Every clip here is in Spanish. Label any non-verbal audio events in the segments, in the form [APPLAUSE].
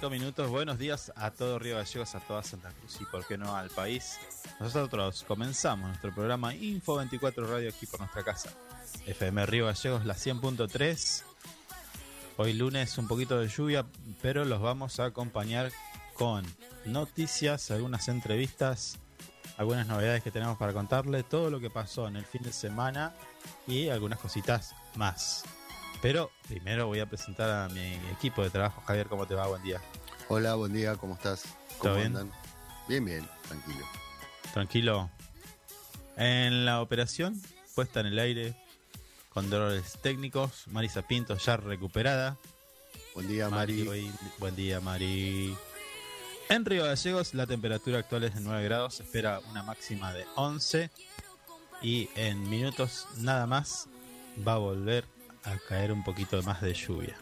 5 minutos. Buenos días a todo Río Gallegos, a toda Santa Cruz y, por qué no, al país. Nosotros comenzamos nuestro programa Info 24 Radio aquí por nuestra casa. FM Río Gallegos, la 100.3. Hoy lunes un poquito de lluvia, pero los vamos a acompañar con noticias, algunas entrevistas, algunas novedades que tenemos para contarle, todo lo que pasó en el fin de semana y algunas cositas más. Pero primero voy a presentar a mi equipo de trabajo. Javier, ¿cómo te va? Buen día. Hola, buen día, ¿cómo estás? ¿Todo bien? Bien, bien, tranquilo. Tranquilo. En la operación, puesta en el aire, con dolores técnicos, Marisa Pinto ya recuperada. Buen día, Mari. Mari. Buen día, Mari. En Río Gallegos la temperatura actual es de 9 grados, se espera una máxima de 11 y en minutos nada más va a volver a caer un poquito más de lluvia.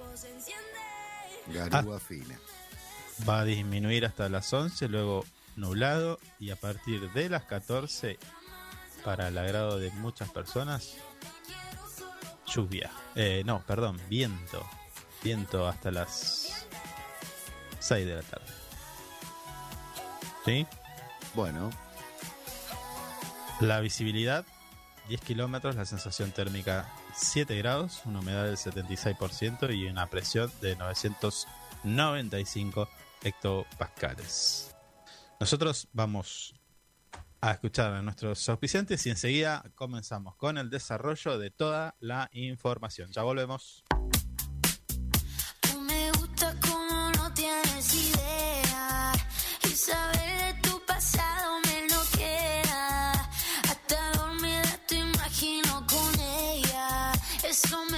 Garúa ah. fina. Va a disminuir hasta las 11, luego nublado y a partir de las 14, para el agrado de muchas personas, lluvia. Eh, no, perdón, viento. Viento hasta las 6 de la tarde. ¿Sí? Bueno. La visibilidad 10 kilómetros, la sensación térmica 7 grados, una humedad del 76% y una presión de 995 hectopascales. Nosotros vamos a escuchar a nuestros auspiciantes y enseguida comenzamos con el desarrollo de toda la información. Ya volvemos. Eso me enferma.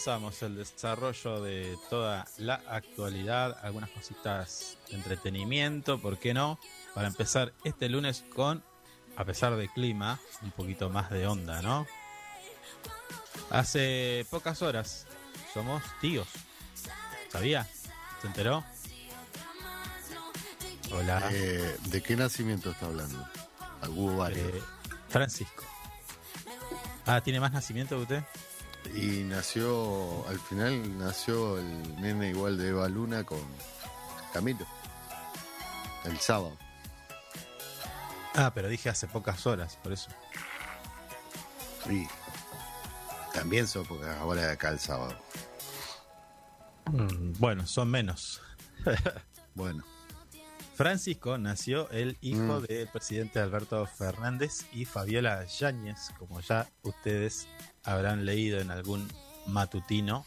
Comenzamos el desarrollo de toda la actualidad, algunas cositas de entretenimiento, ¿por qué no? Para empezar este lunes con, a pesar de clima, un poquito más de onda, ¿no? Hace pocas horas somos tíos. ¿Sabía? ¿Se enteró? Hola. Eh, ¿De qué nacimiento está hablando? Hubo varios. Eh, Francisco. Ah, ¿tiene más nacimiento que usted? Y nació, al final nació el nene igual de Eva Luna con Camilo. El sábado. Ah, pero dije hace pocas horas, por eso. Sí. También son porque ahora de acá el sábado. Mm, Bueno, son menos. [LAUGHS] Bueno, Francisco nació el hijo Mm. del presidente Alberto Fernández y Fabiola Yáñez, como ya ustedes habrán leído en algún matutino.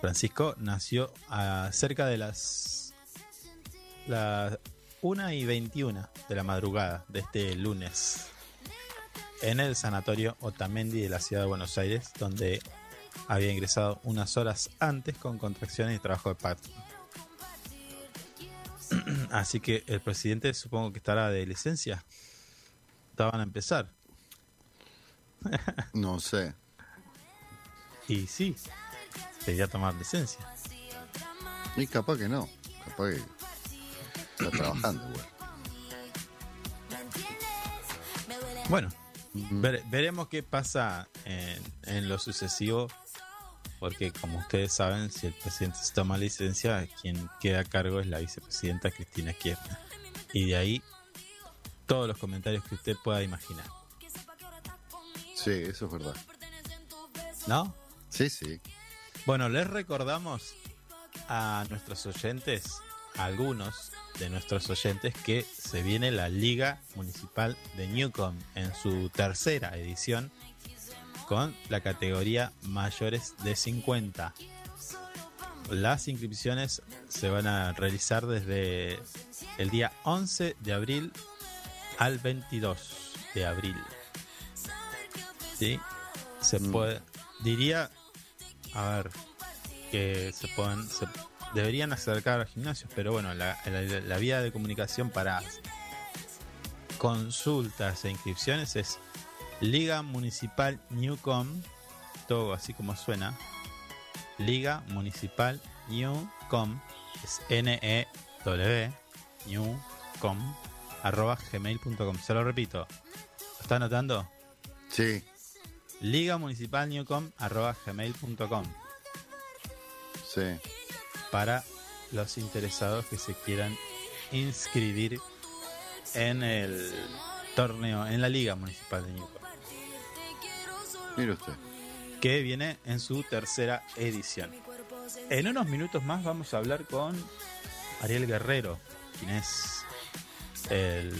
Francisco nació a cerca de las, las 1 y 21 de la madrugada de este lunes en el sanatorio Otamendi de la ciudad de Buenos Aires, donde había ingresado unas horas antes con contracciones y trabajo de parto. [CLEARS THROAT] Así que el presidente supongo que estará de licencia. Estaban a empezar. No sé. Y sí, debería tomar licencia. Y capaz que no. Capaz que está trabajando igual. Bueno, vere- veremos qué pasa en, en lo sucesivo. Porque como ustedes saben, si el presidente se toma licencia, quien queda a cargo es la vicepresidenta Cristina Kirchner. Y de ahí todos los comentarios que usted pueda imaginar. Sí, eso es verdad. ¿No? Sí, sí. Bueno, les recordamos a nuestros oyentes, a algunos de nuestros oyentes, que se viene la Liga Municipal de Newcom en su tercera edición con la categoría mayores de 50. Las inscripciones se van a realizar desde el día 11 de abril al 22 de abril. ¿Sí? Se Mm. puede, diría, a ver, que se pueden, se deberían acercar a gimnasios, pero bueno, la, la, la vía de comunicación para consultas e inscripciones es Liga Municipal Newcom, todo así como suena. Liga Municipal Newcom, es N-E-W, Newcom, arroba gmail.com. Se lo repito. ¿Lo está anotando? Sí, Liga Municipal gmail.com. sí. para los interesados que se quieran inscribir en el torneo, en la Liga Municipal de Newcom, Mire usted. que viene en su tercera edición. En unos minutos más vamos a hablar con Ariel Guerrero, quien es el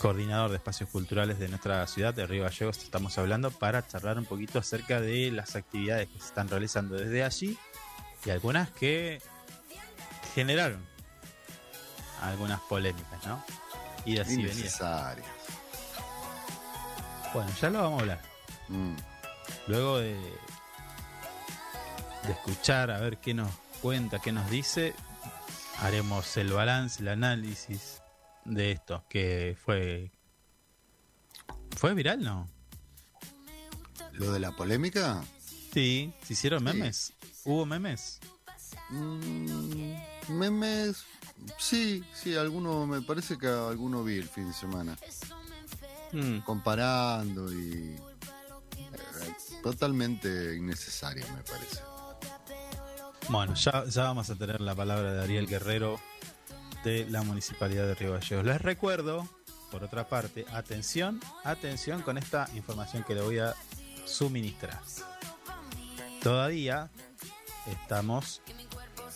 coordinador de espacios culturales de nuestra ciudad de Río Gallegos. Estamos hablando para charlar un poquito acerca de las actividades que se están realizando desde allí y algunas que generaron algunas polémicas, ¿no? Y así venía. Bueno, ya lo vamos a hablar. Mm. Luego de, de escuchar a ver qué nos cuenta, qué nos dice, haremos el balance, el análisis de esto, que fue... ¿Fue viral, no? Lo de la polémica, Sí, se hicieron Sí. memes. ¿Hubo memes? mm, memes, sí, sí, alguno, me parece que alguno vi el fin de semana. Mm, Comparando y... eh, totalmente innecesario, me parece. Bueno, ya, ya vamos a tener la palabra de Ariel Guerrero de la Municipalidad de Río Gallegos. Les recuerdo, por otra parte, atención, atención con esta información que le voy a suministrar. Todavía estamos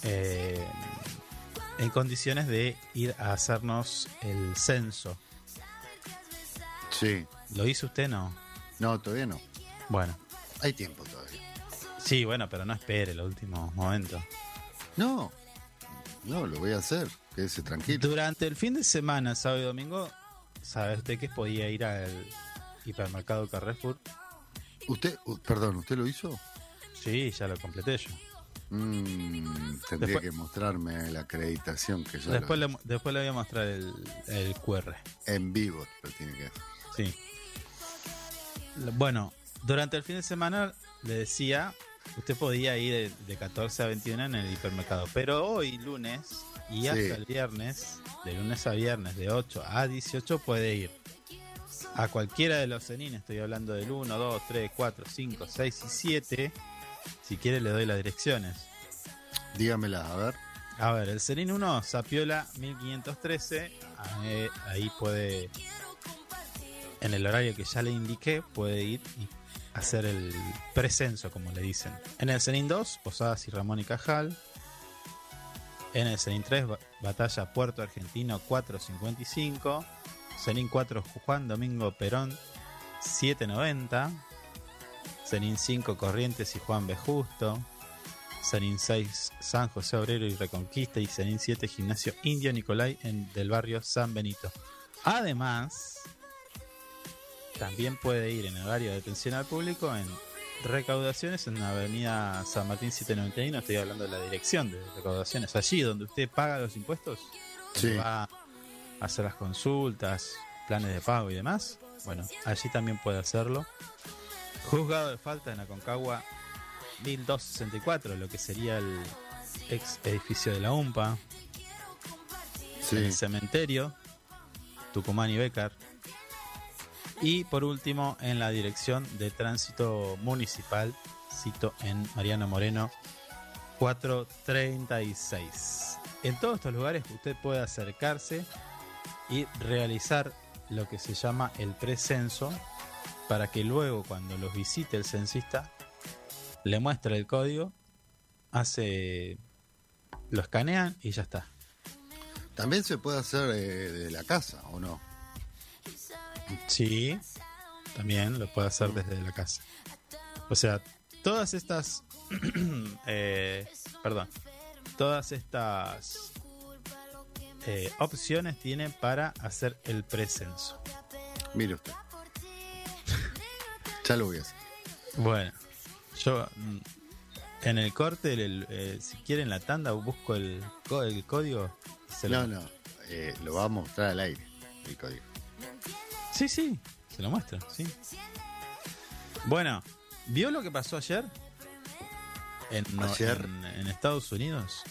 eh, en condiciones de ir a hacernos el censo. Sí, ¿Lo hizo usted no? no, todavía no. Bueno, Hay tiempo todavía. sí, bueno, pero no espere los últimos momentos. No, no, lo voy a hacer. Quédese tranquilo. Durante el fin de semana, sábado y domingo, ¿sabe usted que podía ir al hipermercado Carrefour? ¿Usted, uh, perdón, ¿usted lo hizo? Sí, ya lo completé yo. Mm, tendría Después- que mostrarme la acreditación que ya lo Después le, después le voy a mostrar el, el QR. En vivo lo tiene que hacer. Sí. Bueno, durante el fin de semana le decía, usted podía ir de, de 14 a 21 en el hipermercado, pero hoy lunes y Sí. hasta el viernes, de lunes a viernes, de 8 a 18 puede ir a cualquiera de los cenines, estoy hablando del 1, 2, 3, 4, 5, 6 y 7. Si quiere le doy las direcciones. Dígamela, a ver. A ver, el Serín 1, Sapiola 1513. ahí- Ahí puede, en el horario que ya le indiqué, puede ir y hacer el precenso, como le dicen. En el Serín 2, Posadas y Ramón y Cajal. En el Serín 3, Ba- Batalla Puerto Argentino 455. Serín 4, Juan Domingo Perón 790. Zenin 5 Corrientes y Juan B. Justo, Zenin 6 San José Obrero y Reconquista y Zenin 7 Gimnasio Indio Nicolai en, del barrio San Benito. Además, también puede ir en horario de atención al público en recaudaciones en la avenida San Martín 791, estoy hablando de la dirección de recaudaciones, allí donde usted paga los impuestos, Sí. va a hacer las consultas, planes de pago y demás, bueno, allí también puede hacerlo. Juzgado de falta en Aconcagua 1264, lo que sería el ex edificio de la UMPA, en el cementerio, Tucumán y Becar. Y por último, en la dirección de tránsito municipal, cito en Mariano Moreno 436. En todos estos lugares usted puede acercarse y realizar lo que se llama el precenso para que luego cuando los visite el censista le muestre el código, hace lo escanean y ya está. También se puede hacer eh, de la casa, ¿o no? Sí, también lo puede hacer desde la casa. O sea, todas estas, [CLEARS THROAT] eh, perdón, todas estas eh, opciones tiene para hacer el precenso. Mire usted. ya lo voy a hacer. Bueno, yo mm, en el corte, el- eh, si quieren la tanda, busco el, el código. se lo- No, no. eh, lo va a mostrar al aire, el código. Sí, sí, se lo muestro, sí. Bueno, ¿vio lo que pasó ayer? En, Ayer. en, en Estados Unidos.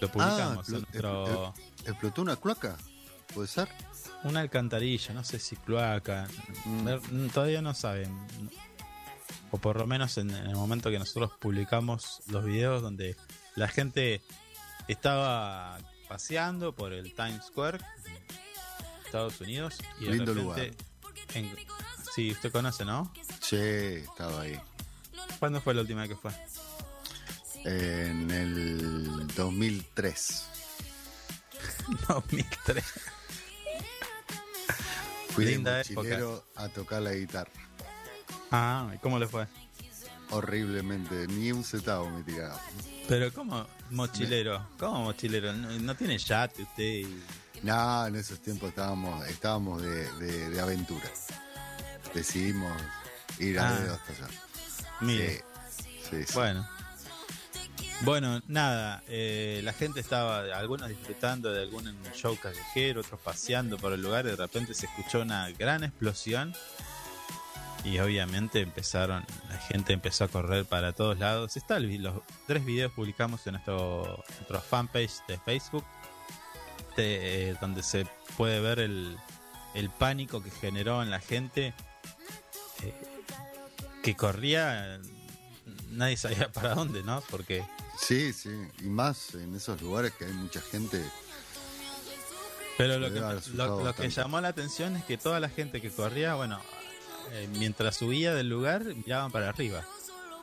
Lo publicamos Ah, en explo- nuestro. ¿Explotó una cloaca? ¿Puede ser? Una alcantarilla, no sé si cloaca. Mm. Mm, Todavía no saben. O por lo menos en, en el momento que nosotros publicamos los videos donde la gente estaba paseando por el Times Square, en Estados Unidos, y de Lindo repente. en- sí, usted conoce, ¿no? Sí, estaba ahí. ¿Cuándo fue la última vez que fue? En el 2003. 2003. [LAUGHS] Fui Linda de mochilero a tocar la guitarra. Ah, ¿y cómo le fue? Horriblemente, ni un centavo me tiraba. Pero ¿cómo mochilero? ¿Cómo mochilero? ¿No, no tiene yate usted? y- No, en esos tiempos estábamos, estábamos de, de- de aventura. Decidimos ir a Ah. dedo hasta allá. Mire, Sí, sí, sí. bueno. Bueno, nada, eh, la gente estaba, algunos disfrutando de algún show callejero, otros paseando por el lugar y de repente se escuchó una gran explosión y obviamente empezaron, la gente empezó a correr para todos lados. Está el los tres videos publicamos en nuestro, nuestro fanpage de Facebook, eh, donde se puede ver el, el pánico que generó en la gente eh, que corría, nadie sabía [LAUGHS] para dónde, ¿no? Porque Sí, sí. Y más en esos lugares que hay mucha gente. Pero lo que, lo, lo llamó la atención es que toda la gente que corría, bueno, eh, mientras subía del lugar, miraban para arriba.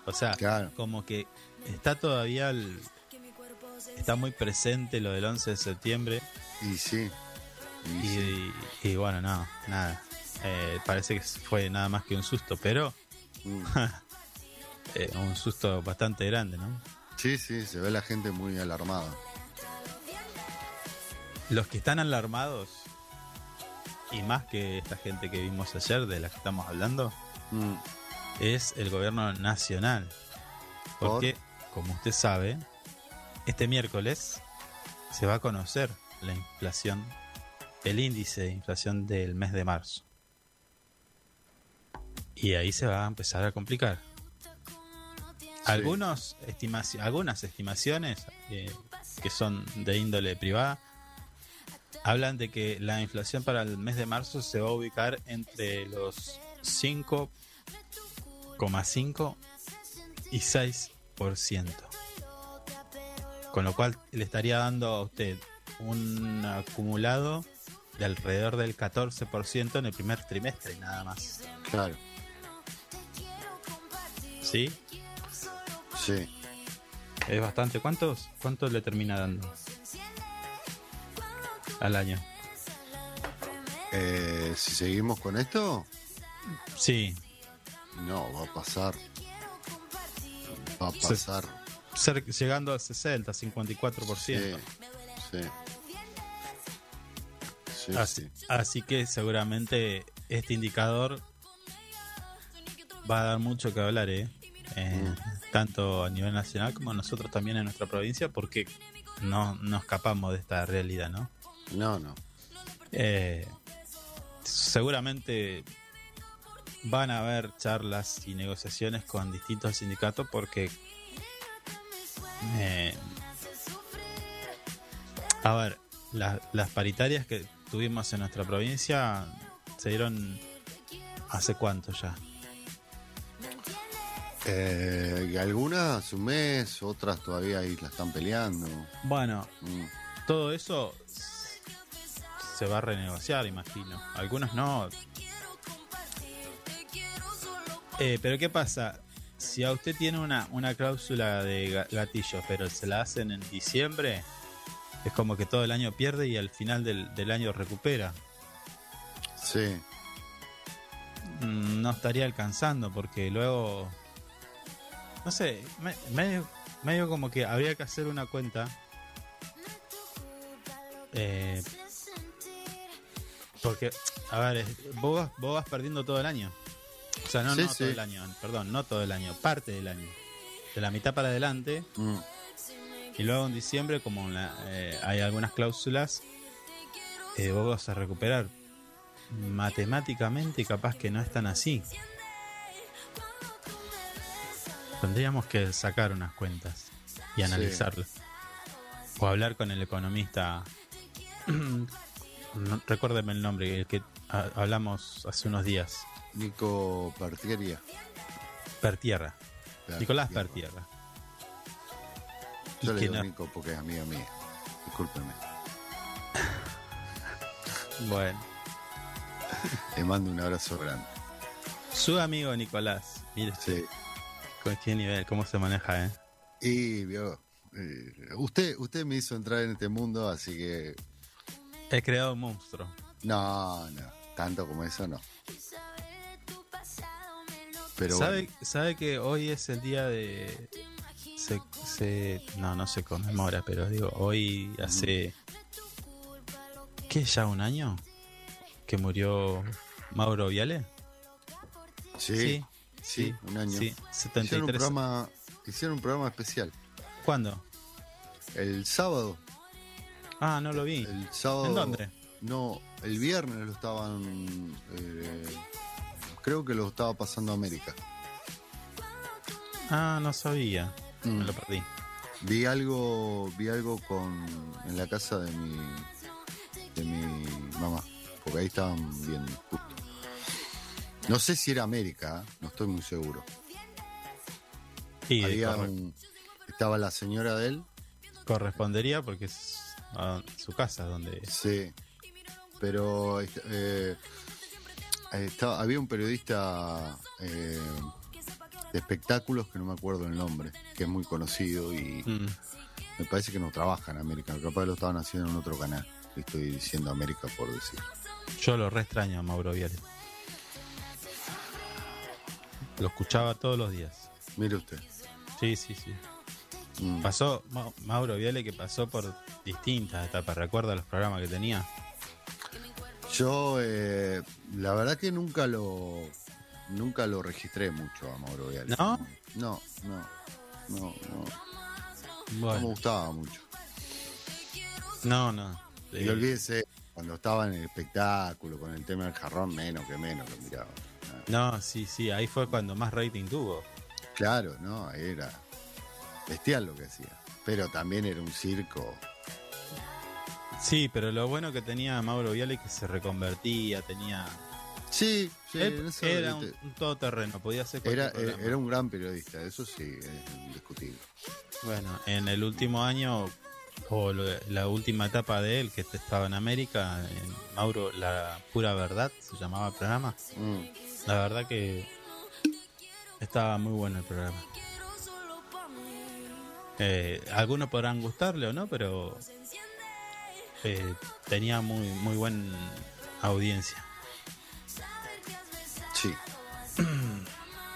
O sea, Claro. como que está todavía el- está muy presente lo del 11 de septiembre Y sí. Y y, sí. y- y bueno, no, nada. Eh, parece que fue nada más que un susto, pero Mm. [LAUGHS] eh, un susto bastante grande, ¿no? Sí, sí, se ve la gente muy alarmada. Los que están alarmados, y más que esta gente que vimos ayer, de la que estamos hablando, Mm. es el gobierno nacional. Porque, como usted sabe, este miércoles se va a conocer la inflación, el índice de inflación del mes de marzo. Y ahí se va a empezar a complicar. Algunos estimaci- algunas estimaciones eh, que son de índole privada hablan de que la inflación para el mes de marzo se va a ubicar entre los 5,5 y 6%. Con lo cual le estaría dando a usted un acumulado de alrededor del 14% en el primer trimestre nada más. Claro. ¿Sí? Sí. Es bastante. ¿Cuántos, ¿Cuánto le termina dando? Al año. Eh, si seguimos con esto, Sí, no, va a pasar Va a pasar. Llegando al 60, 54%. Sí, sí. Sí, Así, sí. así que seguramente este indicador va a dar mucho que hablar, ¿eh? Eh, Mm. tanto a nivel nacional como nosotros también en nuestra provincia, porque no nos escapamos de esta realidad, ¿no? No, no. Eh, seguramente van a haber charlas y negociaciones con distintos sindicatos porque eh, a ver la- las paritarias que tuvimos en nuestra provincia se dieron hace cuánto ya Eh, algunas un mes, otras todavía ahí la están peleando. bueno Mm. todo eso se va a renegociar imagino algunos no Eh, pero qué pasa si a usted tiene una, una cláusula de ga- gatillo pero se la hacen en diciembre es como que todo el año pierde y al final del, del año recupera. Sí, Mm, no estaría alcanzando porque luego no sé me- medio, medio como que habría que hacer una cuenta eh, porque a ver vos, vos vas perdiendo todo el año o sea no, Sí, no sí. todo el año perdón no todo el año parte del año. De la mitad para adelante. Mm. y luego en diciembre como la- eh, hay algunas cláusulas eh, vos vas a recuperar matemáticamente capaz que no es tan así. Tendríamos que sacar unas cuentas y analizarlas. O hablar con el economista. [CLEARS THROAT] No, recuérdeme el nombre el que ha- hablamos hace unos días Nico Partieria. Pertierra Claro, Nicolás Nico. Pertierra Yo le digo no- Nico porque es amigo mío. Discúlpeme. bueno Le mando un abrazo grande. su amigo Nicolás mire Sí. con qué nivel cómo se maneja eh Y vio. eh, usted, usted me hizo entrar en este mundo, así que. he creado un monstruo No, no. Tanto como eso no. Pero ¿Sabe, bueno, sabe que hoy es el día de. Se, se- no, no se conmemora, pero digo, hoy hace. ¿Qué? ¿Ya un año? ¿Que murió Mauro Viale? sí, sí, un año. Sí, Hicieron un 73. programa, hicieron un programa especial. ¿Cuándo? El sábado. Ah, no lo vi. El sábado. ¿En dónde? No, el viernes lo estaban. eh, creo que lo estaba pasando a América. Ah, no sabía. Mm. Me lo perdí. Vi algo, vi algo con en la casa de mi de mi mamá, porque ahí estaban viendo justo. No sé si era América, ¿eh? no estoy muy seguro. Y Había un- estaba la señora de él, correspondería porque es su casa donde. sí, pero eh, estaba- había un periodista eh, de espectáculos que no me acuerdo el nombre, que es muy conocido y Mm, me parece que no trabaja en América, capaz lo estaban haciendo en otro canal. Estoy diciendo América por decir. Yo lo re extraño a Mauro Viale. Lo escuchaba todos los días. Mire usted. Sí, sí, sí. Mm. Pasó Ma- Mauro Viale que pasó por distintas etapas. ¿Recuerda los programas que tenía? Yo, eh, la verdad que nunca lo nunca lo registré mucho a Mauro. ¿No? No, no, no, no, no me gustaba mucho. no, no. Y Eh, olvídese, cuando estaba en el espectáculo, con el tema del jarrón, menos que menos lo miraba. No, sí, sí. Ahí fue cuando más rating tuvo. Claro, no, era bestial lo que hacía. Pero también era un circo. Sí, pero lo bueno que tenía Mauro Viale es que se reconvertía, tenía... Sí, sí, Él era un, un todoterreno, podía hacer era, programa. era un gran periodista, eso sí, es indiscutible. Bueno, en el último año, o lo- la última etapa de él, que estaba en América, en Mauro, La Pura Verdad, se llamaba el programa. Mm. La verdad que estaba muy bueno el programa. Eh, algunos podrán gustarle o no, pero eh, tenía muy, muy buena audiencia. Sí. [CLEARS THROAT]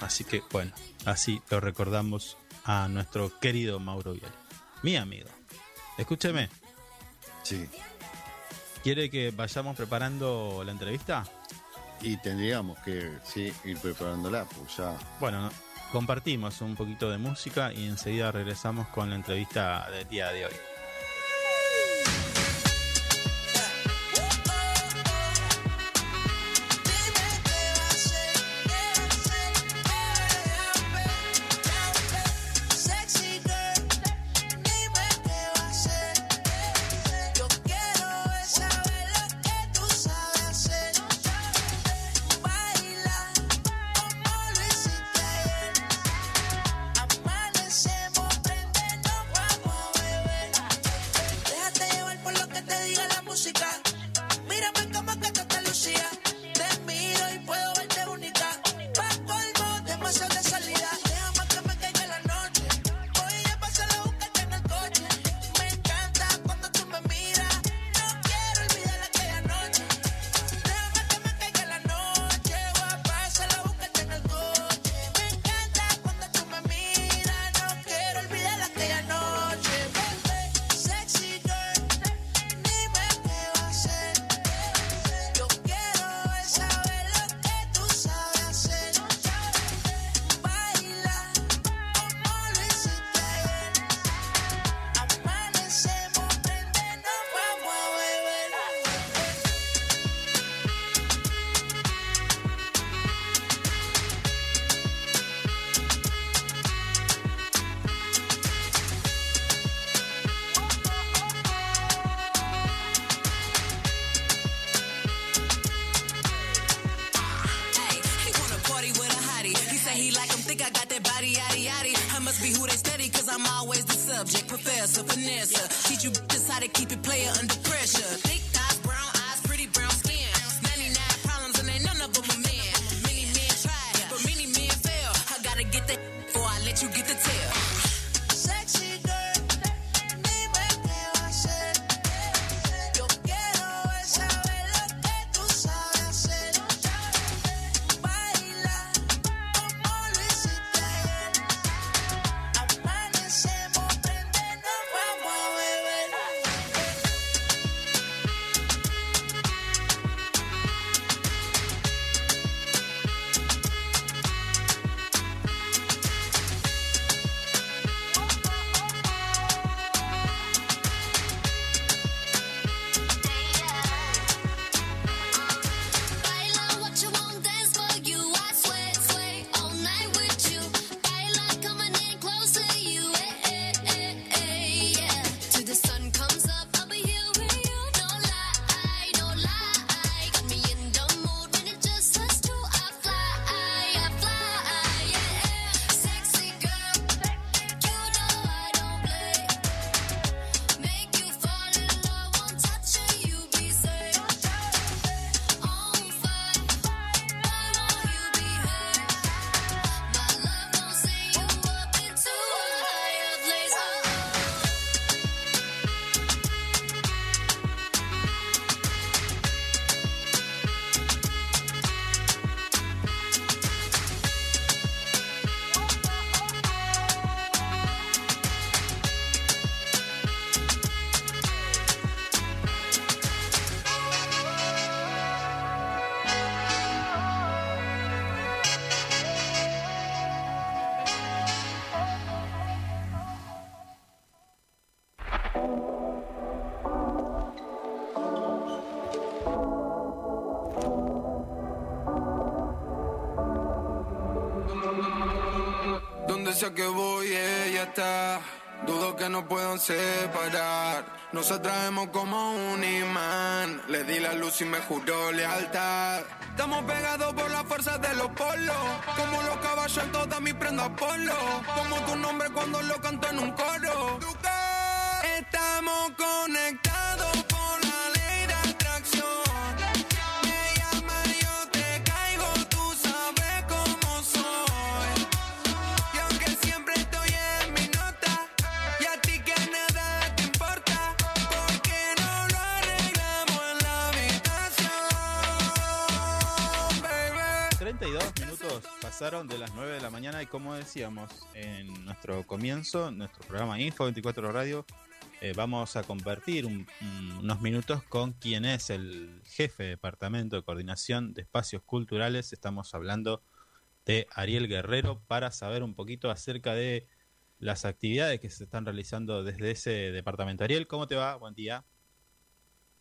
Así que bueno, así lo recordamos a nuestro querido Mauro Vial, mi amigo. Escúcheme. Sí. ¿Quiere que vayamos preparando la entrevista? Y tendríamos que sí, ir preparándola, pues ya. Bueno, compartimos un poquito de música y enseguida regresamos con la entrevista del día de hoy. separar. Nos atraemos como un imán. Le di la luz y me juró lealtad. Estamos pegados por las fuerzas de los polos. Como los caballos en toda mi prenda polo. Como tu nombre cuando lo canto en un coro. Como decíamos en nuestro comienzo, nuestro programa Info 24 Radio, eh, vamos a compartir un- un- unos minutos con quien es el jefe de departamento de coordinación de espacios culturales. Estamos hablando de Ariel Guerrero para saber un poquito acerca de las actividades que se están realizando desde ese departamento. Ariel, ¿cómo te va? Buen día.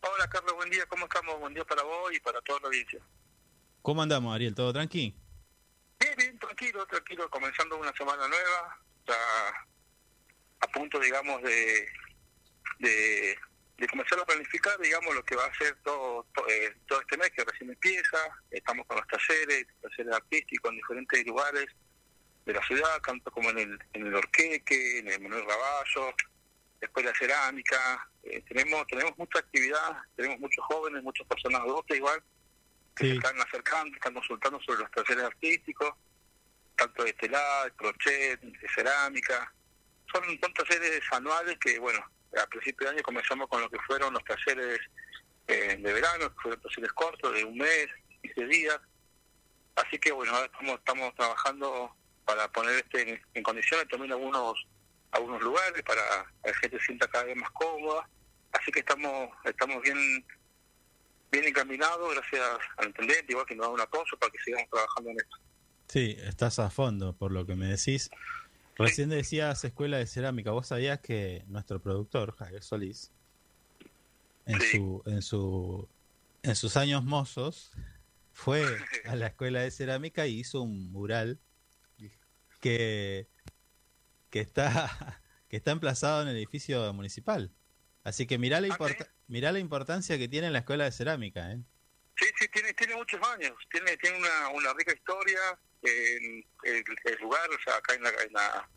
Hola Carlos, buen día, ¿cómo estamos? Buen día para vos y para toda la audiencia. ¿Cómo andamos, Ariel? ¿Todo tranqui? Tranquilo, tranquilo, comenzando una semana nueva, ya a punto, digamos, de, de, de comenzar a planificar, digamos, lo que va a ser todo, to- eh, todo este mes que recién empieza. Estamos con los talleres, talleres artísticos en diferentes lugares de la ciudad, tanto como en el, en el Orqueque, en el Manuel Raballo, Escuela de Cerámica. Eh, tenemos, tenemos mucha actividad, tenemos muchos jóvenes, muchas personas adultas igual, que Sí. se están acercando, están consultando sobre los talleres artísticos, tanto de telar, de crochet, de cerámica. Son, son talleres anuales que, bueno, a principio de año comenzamos con lo que fueron los talleres eh, de verano, que fueron talleres cortos, de un mes, 15 días. Así que, bueno, ahora estamos, estamos trabajando para poner este en, en condiciones también algunos algunos lugares para que la gente se sienta cada vez más cómoda. Así que estamos estamos bien bien encaminados, gracias al intendente, igual que nos da un apoyo para que sigamos trabajando en esto. Sí, estás a fondo por lo que me decís. Recién decías escuela de cerámica. ¿Vos sabías que nuestro productor, Javier Solís, en Sí. su, en su, en sus años mozos, fue a la escuela de cerámica y hizo un mural que, que está, que está emplazado en el edificio municipal. Así que mirá la, Ah, importa- mirá la importancia que tiene la escuela de cerámica, ¿eh? Sí, sí, tiene, tiene muchos años, tiene, tiene una, una rica historia. el, el lugar, o sea, acá en la, en la-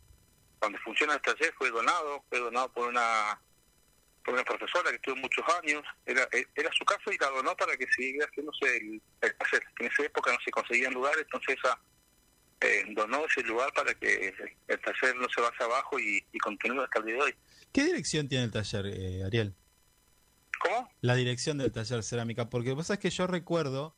donde funciona el taller fue donado, fue donado por una por una profesora que estuvo muchos años. Era era su casa y la donó para que siguiera haciéndose el, el taller. En esa época no se conseguían lugares, entonces eh, donó ese lugar para que el taller no se vaya abajo y, y continúe hasta el día de hoy. ¿Qué dirección tiene el taller, eh, Ariel? ¿Cómo? la dirección del taller cerámica, porque vos sabés que yo recuerdo,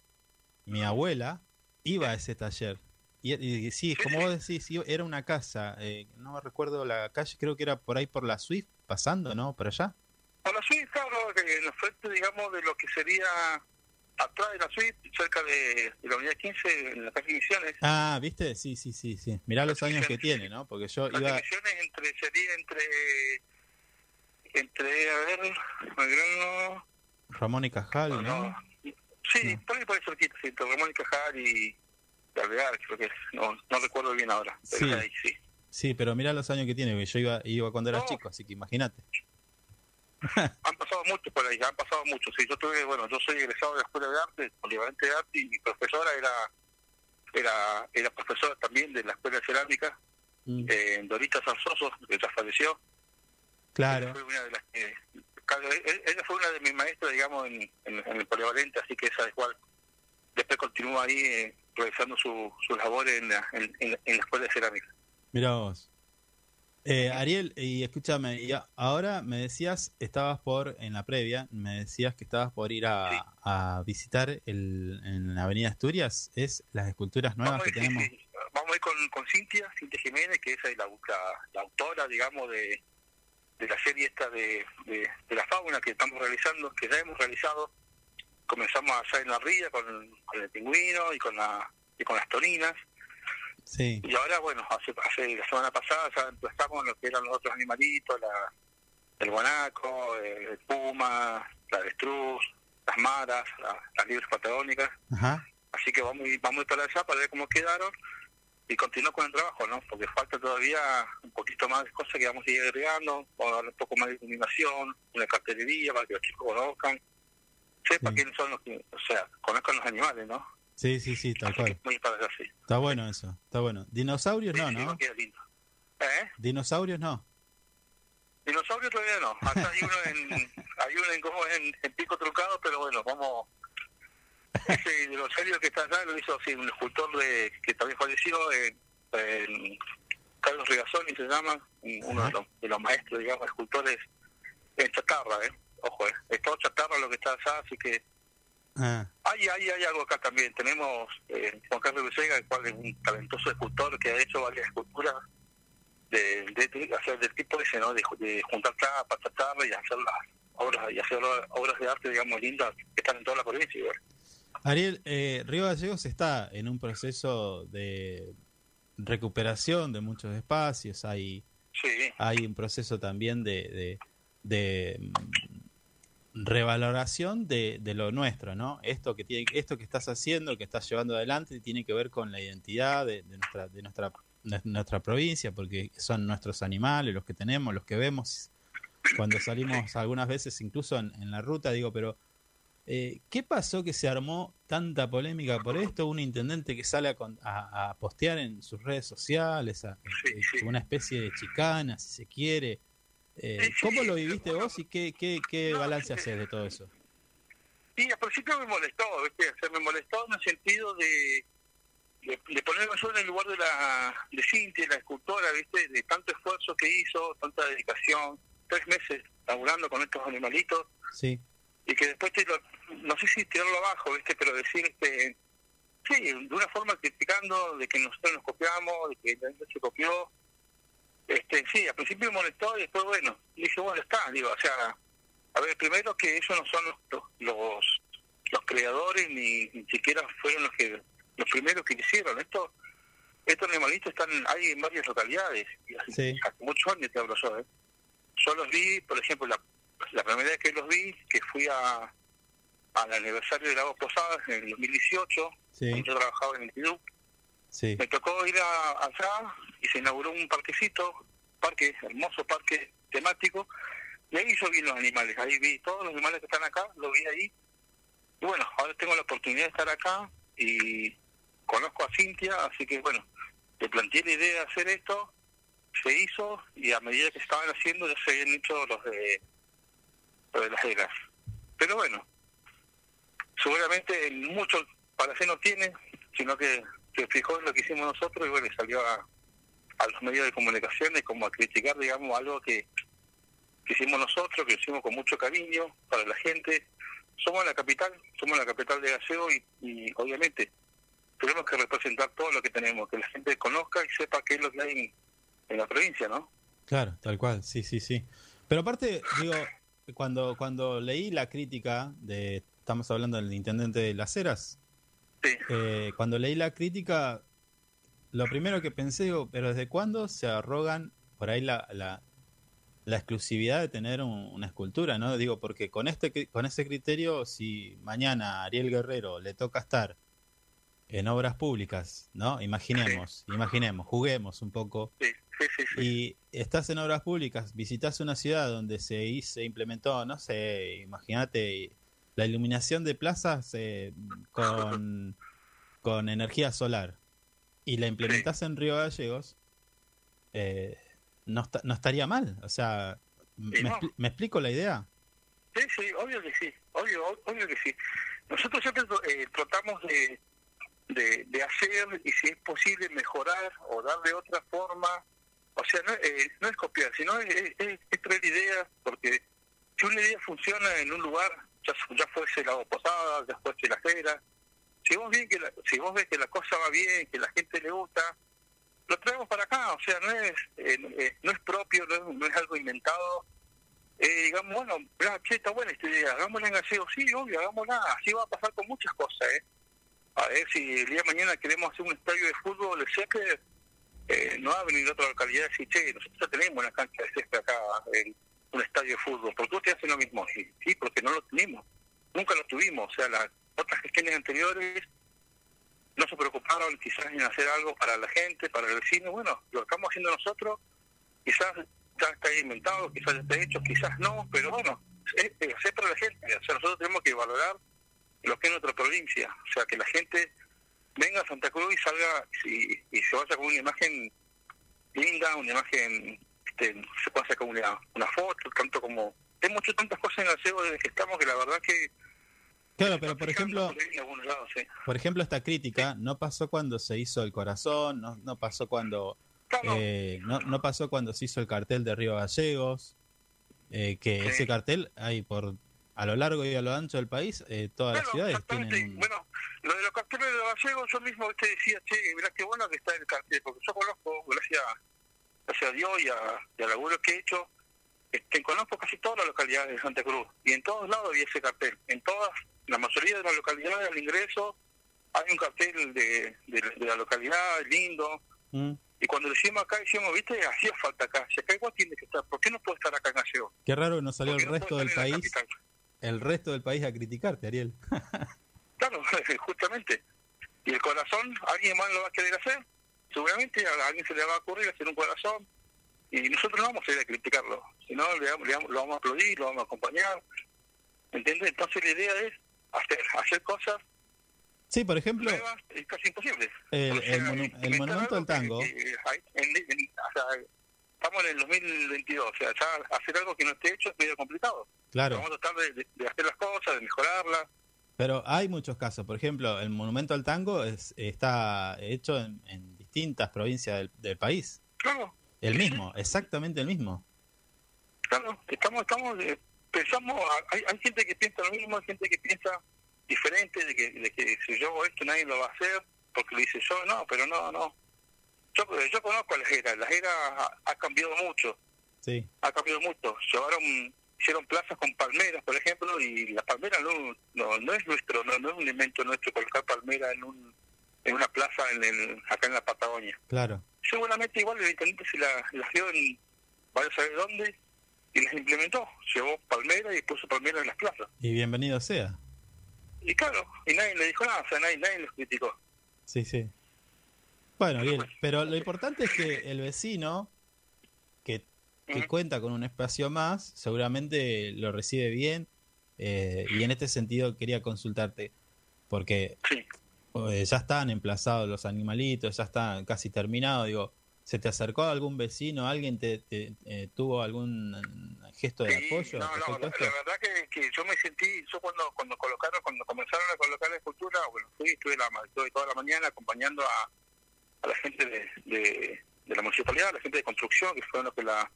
mi abuela iba a ese taller. Y, y sí, como vos decís, era una casa, eh, no recuerdo la calle, creo que era por ahí por la Swift, pasando, ¿no? Por allá. Por la suite, claro, que en la frente, digamos, de lo que sería atrás de la suite, cerca de, de la unidad 15, en la calle Misiones. Ah, ¿viste? Sí, sí, sí, sí. Mirá los años que tiene, ¿no? Porque yo Las iba... divisiones entre, sería entre, entre, a ver, Belgrano, Ramón y Cajal, no, ¿no? sí, No. por ahí por ahí cerquita, sí, entre Ramón y Cajal y Alvear, creo que es, no, no recuerdo bien ahora, pero Sí. ahí, sí. Sí, pero mirá los años que tiene, porque yo iba, iba cuando era No. chico, así que imagínate. [LAUGHS] Han pasado muchos por ahí, han pasado muchos, sí, yo tuve, bueno, yo soy egresado de la Escuela de Arte, polivalente de Arte, y mi profesora era, era, era profesora también de la Escuela de Cerámica, Mm, eh, Dorita Zarzoso, que ya falleció, claro. fue una de las que claro, e- e- ella fue una de mis maestras digamos en, en- en el polivalente así que esa igual después continúa ahí eh, realizando su, sus labores en la, en, la escuela de cerámica Mira vos. Eh, Ariel, y escúchame, y ahora me decías, estabas por, en la previa, me decías que estabas por ir a, Sí. a visitar el, en la Avenida Asturias, es las esculturas nuevas vamos, que ir, sí, tenemos. sí. vamos a ir con, con Cintia Cintia Jiménez que esa es la, la, la autora digamos de, de la serie esta de, de, de la fauna que estamos realizando que ya hemos realizado. Comenzamos allá en la ría con, con el pingüino y con la y con las torinas Sí, Y ahora, bueno, hace, hace la semana pasada ya empezamos en lo que eran los otros animalitos, la, el guanaco, el puma, la avestruz, las maras, la- las libres patagónicas. ajá, Así que vamos vamos a ir para allá para ver cómo quedaron y continuar con el trabajo, ¿no? Porque falta todavía un poquito más de cosas que vamos a ir agregando, vamos a darle un poco más de iluminación, una cartelería para que los chicos conozcan, sepan Sí. quiénes son los que, o sea, conozcan los animales, ¿no? sí, sí, sí, tal Así cual. muy. Está bueno eso, está bueno. Dinosaurios no, Sí, ¿no? lindo. ¿Eh? Dinosaurios no. Dinosaurio todavía no. Hasta hay uno en, [LAUGHS] hay uno en, como en, en pico trucado, pero bueno, vamos. Ese dinosaurio que está allá lo hizo sí, un escultor de, que también falleció, en, en Carlos Rigazzoni se llama, uno de los, de los maestros, digamos, escultores en chatarra, ¿eh? Ojo, ¿eh? Es todo chatarra lo que está allá, así que Ah, Hay, hay, hay algo acá también. Tenemos eh, Juan Carlos Villegas, el cual es un talentoso escultor que ha hecho varias esculturas de, de, de- sea, del tipo ese, ¿no? De, de juntar tapa, tratarla y hacer las obras, y hacer obras de arte, digamos, lindas que están en toda la provincia. Ariel, eh, Río Gallegos está en un proceso de recuperación de muchos espacios, hay, Sí, hay un proceso también de, de, de, mm, revaloración de, de lo nuestro, ¿no? Esto que tiene, esto que estás haciendo, que estás llevando adelante, tiene que ver con la identidad de, nuestra, de nuestra, provincia, porque son nuestros animales, los que tenemos, los que vemos. Cuando salimos algunas veces, incluso en, en la ruta, digo, pero eh, ¿qué pasó que se armó tanta polémica por esto? Un intendente que sale a, con- a- a postear en sus redes sociales, a- Sí, eh, sí. una especie de chicana, si se quiere. Eh, Sí, sí, ¿Cómo lo sí, viviste vos y qué, qué, qué balance sí, haces de todo eso? Y al principio me molestó, ¿viste? O sea, me molestó en el sentido de, de, de ponerme yo en el lugar de la de Cintia, la escultora, ¿viste? De tanto esfuerzo que hizo, tanta dedicación, tres meses laburando con estos animalitos, Sí, y que después, te lo, no sé si tirarlo abajo, ¿viste? Pero decir, este sí, de una forma criticando de que nosotros nos copiamos, de que la gente se copió. Este, sí, al principio me molestó y después, bueno, dije, bueno, está, digo, o sea, a ver, primero que ellos no son los, los, los creadores ni, ni siquiera fueron los que los primeros que hicieron. Esto, estos animalitos están hay en varias localidades. Y hace, Sí. hace muchos años te hablo yo, ¿eh? Yo los vi, por ejemplo, la, la primera vez que los vi, que fui a al aniversario de Lagos Posadas en el 2018, sí, cuando yo trabajaba en el club, sí, me tocó ir a, allá y se inauguró un parquecito, parque, hermoso parque temático, y ahí yo vi los animales, ahí vi todos los animales que están acá, los vi ahí. Y bueno, ahora tengo la oportunidad de estar acá y conozco a Cintia, así que bueno, le planteé la idea de hacer esto, se hizo y a medida que estaban haciendo ya se habían hecho los de, de las eras. Pero bueno, seguramente mucho para hacer no tiene, sino que se fijó en lo que hicimos nosotros y bueno, salió a, a los medios de comunicación y como a criticar, digamos, algo que, hicimos nosotros, que hicimos con mucho cariño para la gente. Somos la capital, somos la capital de Gallego y, y obviamente tenemos que representar todo lo que tenemos, que la gente conozca y sepa qué es lo que hay en, en la provincia, ¿no? claro, tal cual, sí, sí, sí. Pero aparte, digo, cuando, cuando leí la crítica de, estamos hablando del intendente de Las Heras, Sí, eh, cuando leí la crítica, lo primero que pensé, digo, pero ¿desde cuándo se arrogan por ahí la, la, la exclusividad de tener un- una escultura, ¿no? Digo, porque con este con ese criterio, si mañana a Ariel Guerrero le toca estar en obras públicas, ¿no? Imaginemos, imaginemos, juguemos un poco. sí, sí, sí. sí. Y estás en obras públicas, visitas una ciudad donde se, hizo- se implementó, no sé, imagínate, la iluminación de plazas eh, con, [LAUGHS] con energía solar y la implementás en Río Gallegos, eh, no, esta- no estaría mal. O sea, ¿me, no. ¿me explico la idea? Sí, sí, obvio que sí, obvio, ob- obvio que sí. Nosotros siempre eh, tratamos de, de, de hacer y si es posible mejorar o darle otra forma. O sea, no, eh, no es copiar, sino es, traer ideas, porque si una idea funciona en un lugar, ya, ya fuese la posada, ya fuese la feria, si vos, bien que la- si vos ves que la cosa va bien, que la gente le gusta, lo traemos para acá, o sea, no es eh, eh, no es propio, no es, algo inventado, eh, digamos, bueno, che, está buena esta idea, hagámosla en gallego, sí, obvio, hagámosla, así va a pasar con muchas cosas, ¿eh? A ver si el día de mañana queremos hacer un estadio de fútbol de césped, eh, no va a otra localidad y decir, che, nosotros tenemos una cancha de césped acá, en un estadio de fútbol, ¿por qué ustedes hacen lo mismo? Sí, sí, porque no lo tenemos, nunca lo tuvimos, o sea, las otras gestiones anteriores no se preocuparon quizás en hacer algo para la gente, para el vecino, bueno, lo estamos haciendo nosotros, quizás ya está inventado, quizás ya está hecho, quizás no, pero bueno, es, es para la gente, o sea, nosotros tenemos que valorar lo que es nuestra provincia, o sea, que la gente venga a Santa Cruz y salga y, y se vaya con una imagen linda, una imagen, este, se puede sacar una, una foto, tanto como... Hay muchas tantas cosas en aseo desde que estamos que la verdad que... Claro, pero por ejemplo, por lados, sí. ejemplo esta crítica no pasó cuando se hizo el corazón, no, no pasó cuando Claro, Eh, no, no pasó cuando se hizo el cartel de Río Gallegos, eh, que Sí. ese cartel hay por a lo largo y a lo ancho del país, eh, todas las ciudades tienen... Bueno, lo de los carteles de los gallegos, yo mismo te decía, che, mirá qué bueno que está el cartel, porque yo conozco, gracias, gracias a Dios y a, y al laburo que he hecho, este, conozco casi todas las localidades de Santa Cruz, y en todos lados había ese cartel. En todas, la mayoría de las localidades al ingreso hay un cartel de, de, de la localidad, lindo, Mm, y cuando lo hicimos acá, decíamos, viste, hacía falta acá, si acá igual tiene que estar, ¿por qué no puede estar acá en Gallego? Qué raro que no salió ¿Por el no resto del país, el resto del país a criticarte, Ariel. [LAUGHS] Claro, [LAUGHS] justamente. Y el corazón, ¿alguien más lo va a querer hacer? Seguramente a alguien se le va a ocurrir hacer un corazón y nosotros no vamos a ir a criticarlo, sino le le lo vamos a aplaudir, lo vamos a acompañar. ¿Entiendes? Entonces la idea es hacer, hacer cosas Sí, por ejemplo, nuevas es casi imposible. el, el monu- el monumento al tango, que- que hay- en- en- o sea, estamos en el 2022, o sea, ya hacer algo que no esté hecho es medio complicado. claro, Vamos a tratar de, de- de hacer las cosas, de mejorarlas. Pero hay muchos casos. Por ejemplo, el monumento al tango es, está hecho en, en distintas provincias del, del país. Claro, El mismo, exactamente el mismo. Claro, estamos, estamos, eh, pensamos, hay, hay gente que piensa lo mismo, hay gente que piensa diferente, de que, de que si yo hago esto nadie lo va a hacer, porque lo hice yo, no, pero no, no. Yo, yo conozco a la Jera, la Jera ha, ha cambiado mucho, Sí, ha cambiado mucho. Llevaron, hicieron plazas con palmeras, por ejemplo, y la palmera no, no, no es nuestro, no, no es un elemento nuestro colocar palmera en un en una plaza en el, acá en la Patagonia claro. seguramente igual el intendente se la- las dio en vaya a saber dónde y las implementó. Llevó palmera y puso palmera en las plazas. Y bienvenido sea. Y claro, y nadie le dijo nada, o sea, nadie, nadie los criticó. Sí, sí. Bueno, bien, pero lo importante es que el vecino que, Ujú. cuenta con un espacio más, seguramente lo recibe bien. eh, y en este sentido quería consultarte, porque Sí. eh, ya están emplazados los animalitos, ya está casi terminado. Digo, ¿se te acercó algún vecino? ¿Alguien te, te, eh, tuvo algún eh, gesto de Sí, apoyo? no, no, la, verdad que, que yo me sentí, yo cuando cuando colocaron, cuando comenzaron a colocar la escultura, bueno, fui, estuve, la, estuve toda la mañana acompañando a, a la gente de, de, de la municipalidad, a la gente de construcción, que fueron los que la,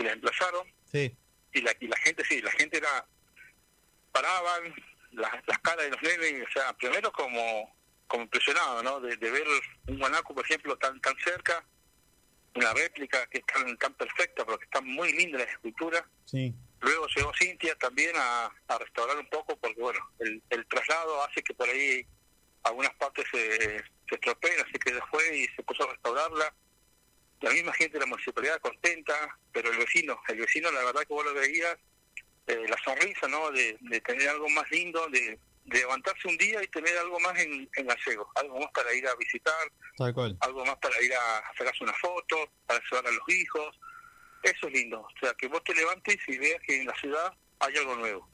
que la emplazaron. Sí, y la, y la gente sí, la gente era paraban las, las caras de los nenes, o sea, primero como como impresionado, ¿no? De, de ver un guanaco, por ejemplo, tan tan cerca, una réplica que es tan, tan perfecta, porque está muy linda la escultura. sí, Luego llegó Cintia también a, a restaurar un poco, porque bueno, el, el traslado hace que por ahí algunas partes se, se estropeen, así que fue y se puso a restaurarla. La misma gente de la municipalidad contenta, pero el vecino, el vecino la verdad que vos lo veías, eh, la sonrisa, ¿no? De, de tener algo más lindo, de, de levantarse un día y tener algo más en, en gallego, algo más para ir a visitar, tal cual. algo más para ir a, sacarse una foto, para llevar a los hijos. Eso es lindo. O sea, que vos te levantes y veas que en la ciudad hay algo nuevo.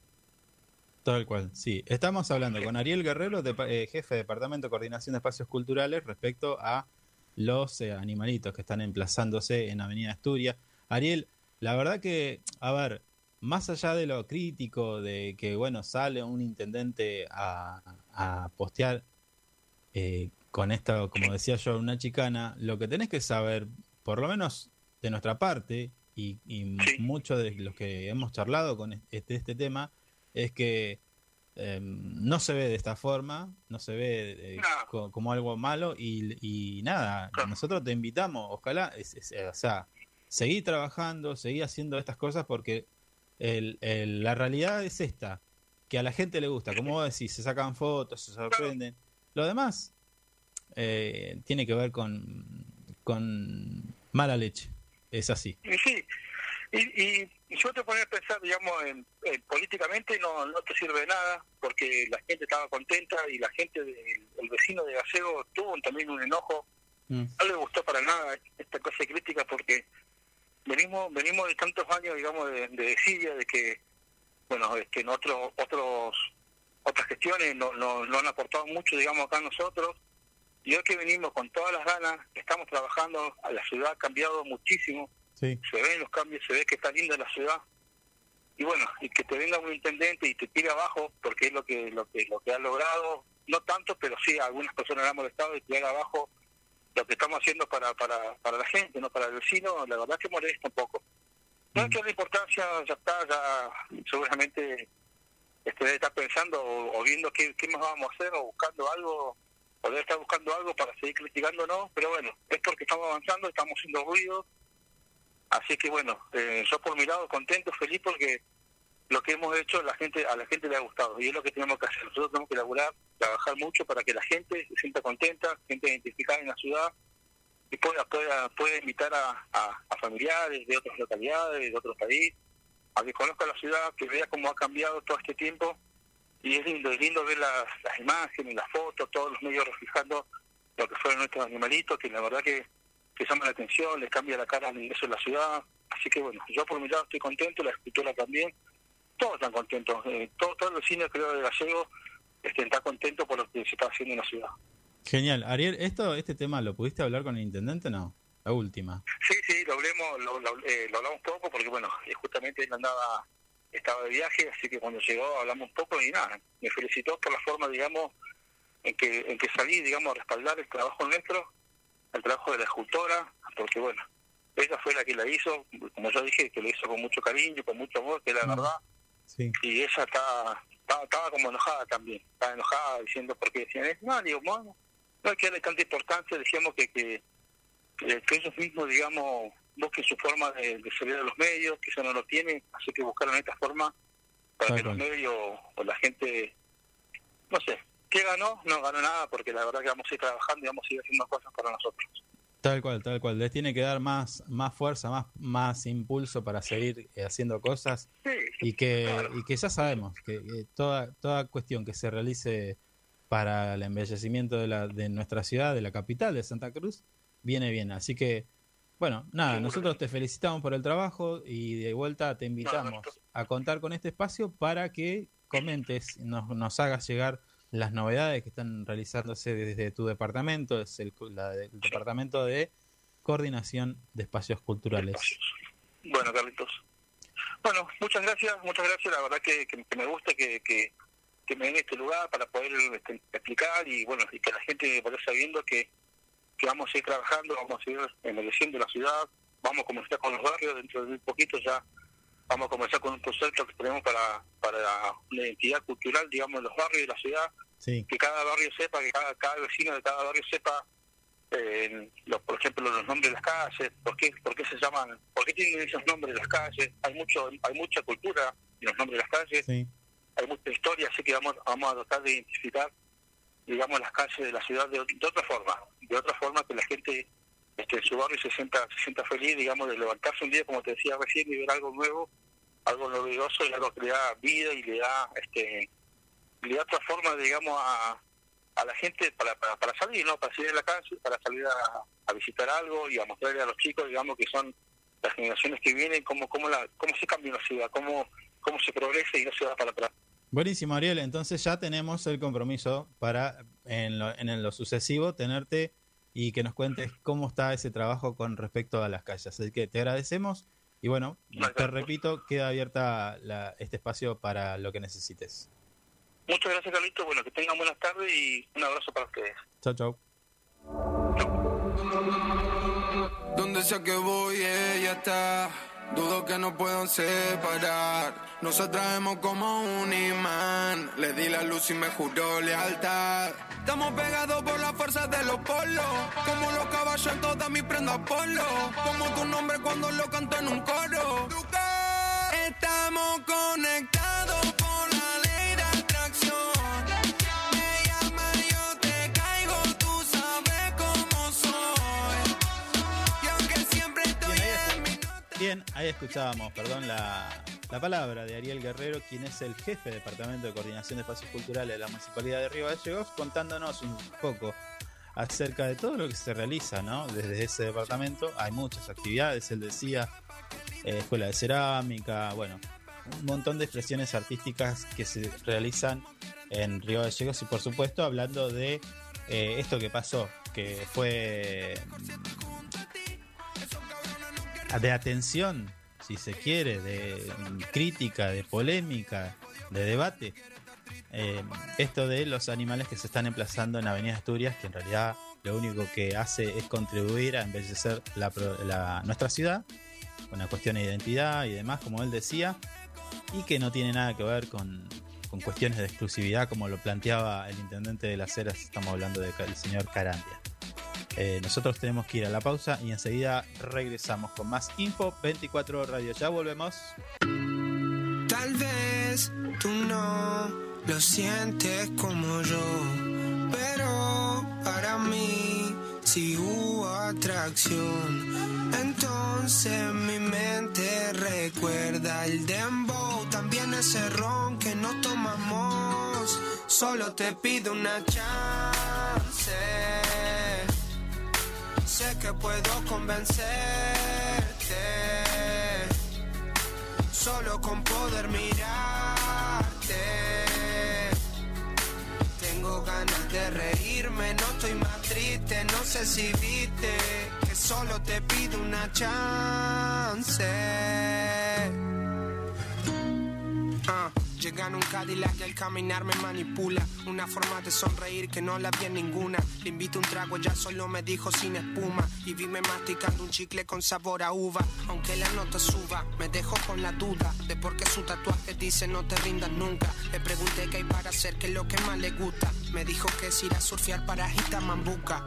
Tal cual, sí. Estamos hablando con Ariel Guerrero, de- eh, jefe de Departamento de Coordinación de Espacios Culturales, respecto a los eh, animalitos que están emplazándose en Avenida Asturias. Ariel, la verdad que, a ver, más allá de lo crítico, de que, bueno, sale un intendente a, a postear eh, con esto, como decía yo, una chicana, lo que tenés que saber, por lo menos de nuestra parte, y, y muchos de los que hemos charlado con este, este tema, es que eh, no se ve de esta forma, no se ve eh, No. co- como algo malo y, y nada, Claro. nosotros te invitamos, ojalá, es- es- o sea, seguí trabajando, seguí haciendo estas cosas porque el- el- la realidad es esta, que a la gente le gusta, como vos decís, se sacan fotos, se sorprenden. Lo demás eh, tiene que ver con, con mala leche, es así. Sí, y, y, y yo te ponía a pensar, digamos, en, en políticamente no, no te sirve de nada, porque la gente estaba contenta y la gente, del el vecino de Gallego tuvo también un enojo. Mm, no le gustó para nada esta cosa de crítica porque venimos venimos de tantos años digamos de, de desidia de que bueno este en otros otros otras gestiones no, no, no han aportado mucho digamos acá nosotros. Y hoy que venimos con todas las ganas estamos trabajando la ciudad ha cambiado muchísimo sí, se ven los cambios se ve que está linda la ciudad. Y bueno y que te venga un intendente y te tire abajo porque es lo que lo que lo que ha logrado. No tanto pero sí a algunas personas le ha molestado y tirar abajo lo que estamos haciendo para para para la gente no para el vecino la verdad que molesta un poco. No hay que darle importancia ya está ya seguramente este, debe estar pensando o, o viendo qué, qué más vamos a hacer o buscando algo, o debe estar buscando algo para seguir criticándonos, pero bueno, es porque estamos avanzando, estamos haciendo ruido, así que bueno, eh, yo por mi lado contento, feliz porque lo que hemos hecho la gente a la gente le ha gustado y es lo que tenemos que hacer. Nosotros tenemos que elaborar, trabajar mucho para que la gente se sienta contenta, gente identificada en la ciudad y pueda pueda, pueda invitar a familiares de otras localidades, de otros países, a que conozca la ciudad, que vea cómo ha cambiado todo este tiempo y es lindo, es lindo ver las, las imágenes, las fotos, todos los medios reflejando lo que fueron nuestros animalitos, que la verdad que, que llama la atención, les cambia la cara al ingreso de la ciudad. Así que bueno, yo por mi lado estoy contento, la escritora también, todos están contentos, eh, todo, todo el vecino creo de Gallego este, está contento por lo que se está haciendo en la ciudad. Genial. Ariel, esto, este tema, ¿lo pudiste hablar con el intendente no? La última. Sí, sí, lo hablemos, lo, lo, eh, lo hablamos poco porque bueno, eh, justamente él andaba, estaba de viaje, así que cuando llegó hablamos un poco y nada, me felicitó por la forma, digamos, en que, en que salí, digamos, a respaldar el trabajo nuestro, el trabajo de la escultora, porque bueno, ella fue la que la hizo, como yo dije, que lo hizo con mucho cariño, con mucho amor, que la verdad, Sí. y ella estaba, estaba, estaba como enojada también, estaba enojada diciendo porque decían, "Eh, no, digo, bueno, no hay que darle tanta importancia, decíamos que, que, que, ellos mismos, digamos, busquen su forma de, de salir de los medios, que eso no lo tienen, así que buscaron esta forma para que los medios o la gente, no sé, ¿qué ganó? No ganó nada porque la verdad que vamos a ir trabajando y vamos a ir haciendo cosas para nosotros. Tal cual, tal cual. Les tiene que dar más, más fuerza, más, más impulso para seguir eh, haciendo cosas Sí, y que, Claro. y que ya sabemos que, que toda, toda cuestión que se realice para el embellecimiento de, la, de nuestra ciudad, de la capital de Santa Cruz, viene bien. Así que, bueno, nada, nosotros te felicitamos por el trabajo y de vuelta te invitamos a contar con este espacio para que comentes, nos, nos hagas llegar las novedades que están realizándose desde tu departamento, es el, la del departamento de coordinación de espacios culturales. Bueno, Carlitos. Bueno, muchas gracias, muchas gracias. La verdad que, me gusta que, que, que me den este lugar para poder este, explicar y bueno, y que la gente vaya sabiendo que, que vamos a ir trabajando, vamos a ir embelleciendo la ciudad, vamos a comenzar con los barrios, dentro de muy poquito ya vamos a comenzar con un concepto que tenemos para, para una identidad cultural, digamos, en los barrios de la ciudad, Sí, que cada barrio sepa, que cada, cada vecino de cada barrio sepa, eh, los, por ejemplo, los nombres de las calles, por qué, por qué se llaman, por qué tienen esos nombres las calles, hay mucho hay mucha cultura en los nombres de las calles, sí. hay mucha historia, así que vamos, vamos a tratar de identificar, digamos, las calles de la ciudad de, de otra forma, de otra forma que la gente este, su barrio se sienta, se sienta feliz, digamos, de levantarse un día, como te decía recién, y ver algo nuevo, algo novedoso y algo que le da vida y le da este le da otra forma, digamos, a, a la gente para, para, para salir, ¿no? Para salir a la calle, para salir a, a visitar algo y a mostrarle a los chicos, digamos, que son las generaciones que vienen, cómo, cómo, la, cómo se cambia una ciudad, cómo, cómo se progresa y no se va para atrás. Buenísimo, Ariel. Entonces ya tenemos el compromiso para en lo, en lo sucesivo tenerte y que nos cuentes cómo está ese trabajo con respecto a las calles. Así que te agradecemos y bueno, te repito, queda abierta la- este espacio para lo que necesites. Muchas gracias, Carlito. Bueno, que tengan buenas tardes y un abrazo para ustedes. Chau, chau. Donde sea que voy, ella está. Dudo que no puedan separar. Nos atraemos como un imán. Le di la luz y me juró lealtad. Estamos pegados por la fuerza de los polos. Como los caballos en todas mis prendas polo. Como tu nombre cuando lo canto en un coro. Estamos conectados ahí escuchábamos, perdón, la, la palabra de Ariel Guerrero, quien es el jefe de Departamento de Coordinación de Espacios Culturales de la Municipalidad de Río Gallegos, contándonos un poco acerca de todo lo que se realiza ¿no? desde ese departamento. Hay muchas actividades, él decía, eh, escuela de cerámica, bueno, un montón de expresiones artísticas que se realizan en Río Gallegos y por supuesto hablando de eh, esto que pasó, que fue de atención, si se quiere, de crítica, de polémica, de debate. Eh, esto de los animales que se están emplazando en Avenida Asturias, que en realidad lo único que hace es contribuir a embellecer la la- nuestra ciudad, una cuestión de identidad y demás, como él decía, y que no tiene nada que ver con, con cuestiones de exclusividad, como lo planteaba el intendente de las Heras, estamos hablando del señor Carandia. Eh, nosotros tenemos que ir a la pausa y enseguida regresamos con más info 24 Radio. Ya volvemos. Tal vez tú no lo sientes como yo, pero para mí si hubo atracción. Entonces mi mente recuerda el dembow, también ese ron que no tomamos. Solo te pido una chance. Sé que puedo convencerte solo con poder mirarte. Tengo ganas de reírme, no estoy más triste, no sé si viste que solo te pido una chance. Ah, Llega un Cadillac y al caminar me manipula. Una forma de sonreír que no la vi en ninguna. Le invito un trago, ya solo me dijo sin espuma. Y vime masticando un chicle con sabor a uva. Aunque la nota suba, me dejó con la duda de por qué su tatuaje dice no te rindas nunca. Le pregunté qué hay para hacer, que es lo que más le gusta. Me dijo que es ir a surfear para Mambuca.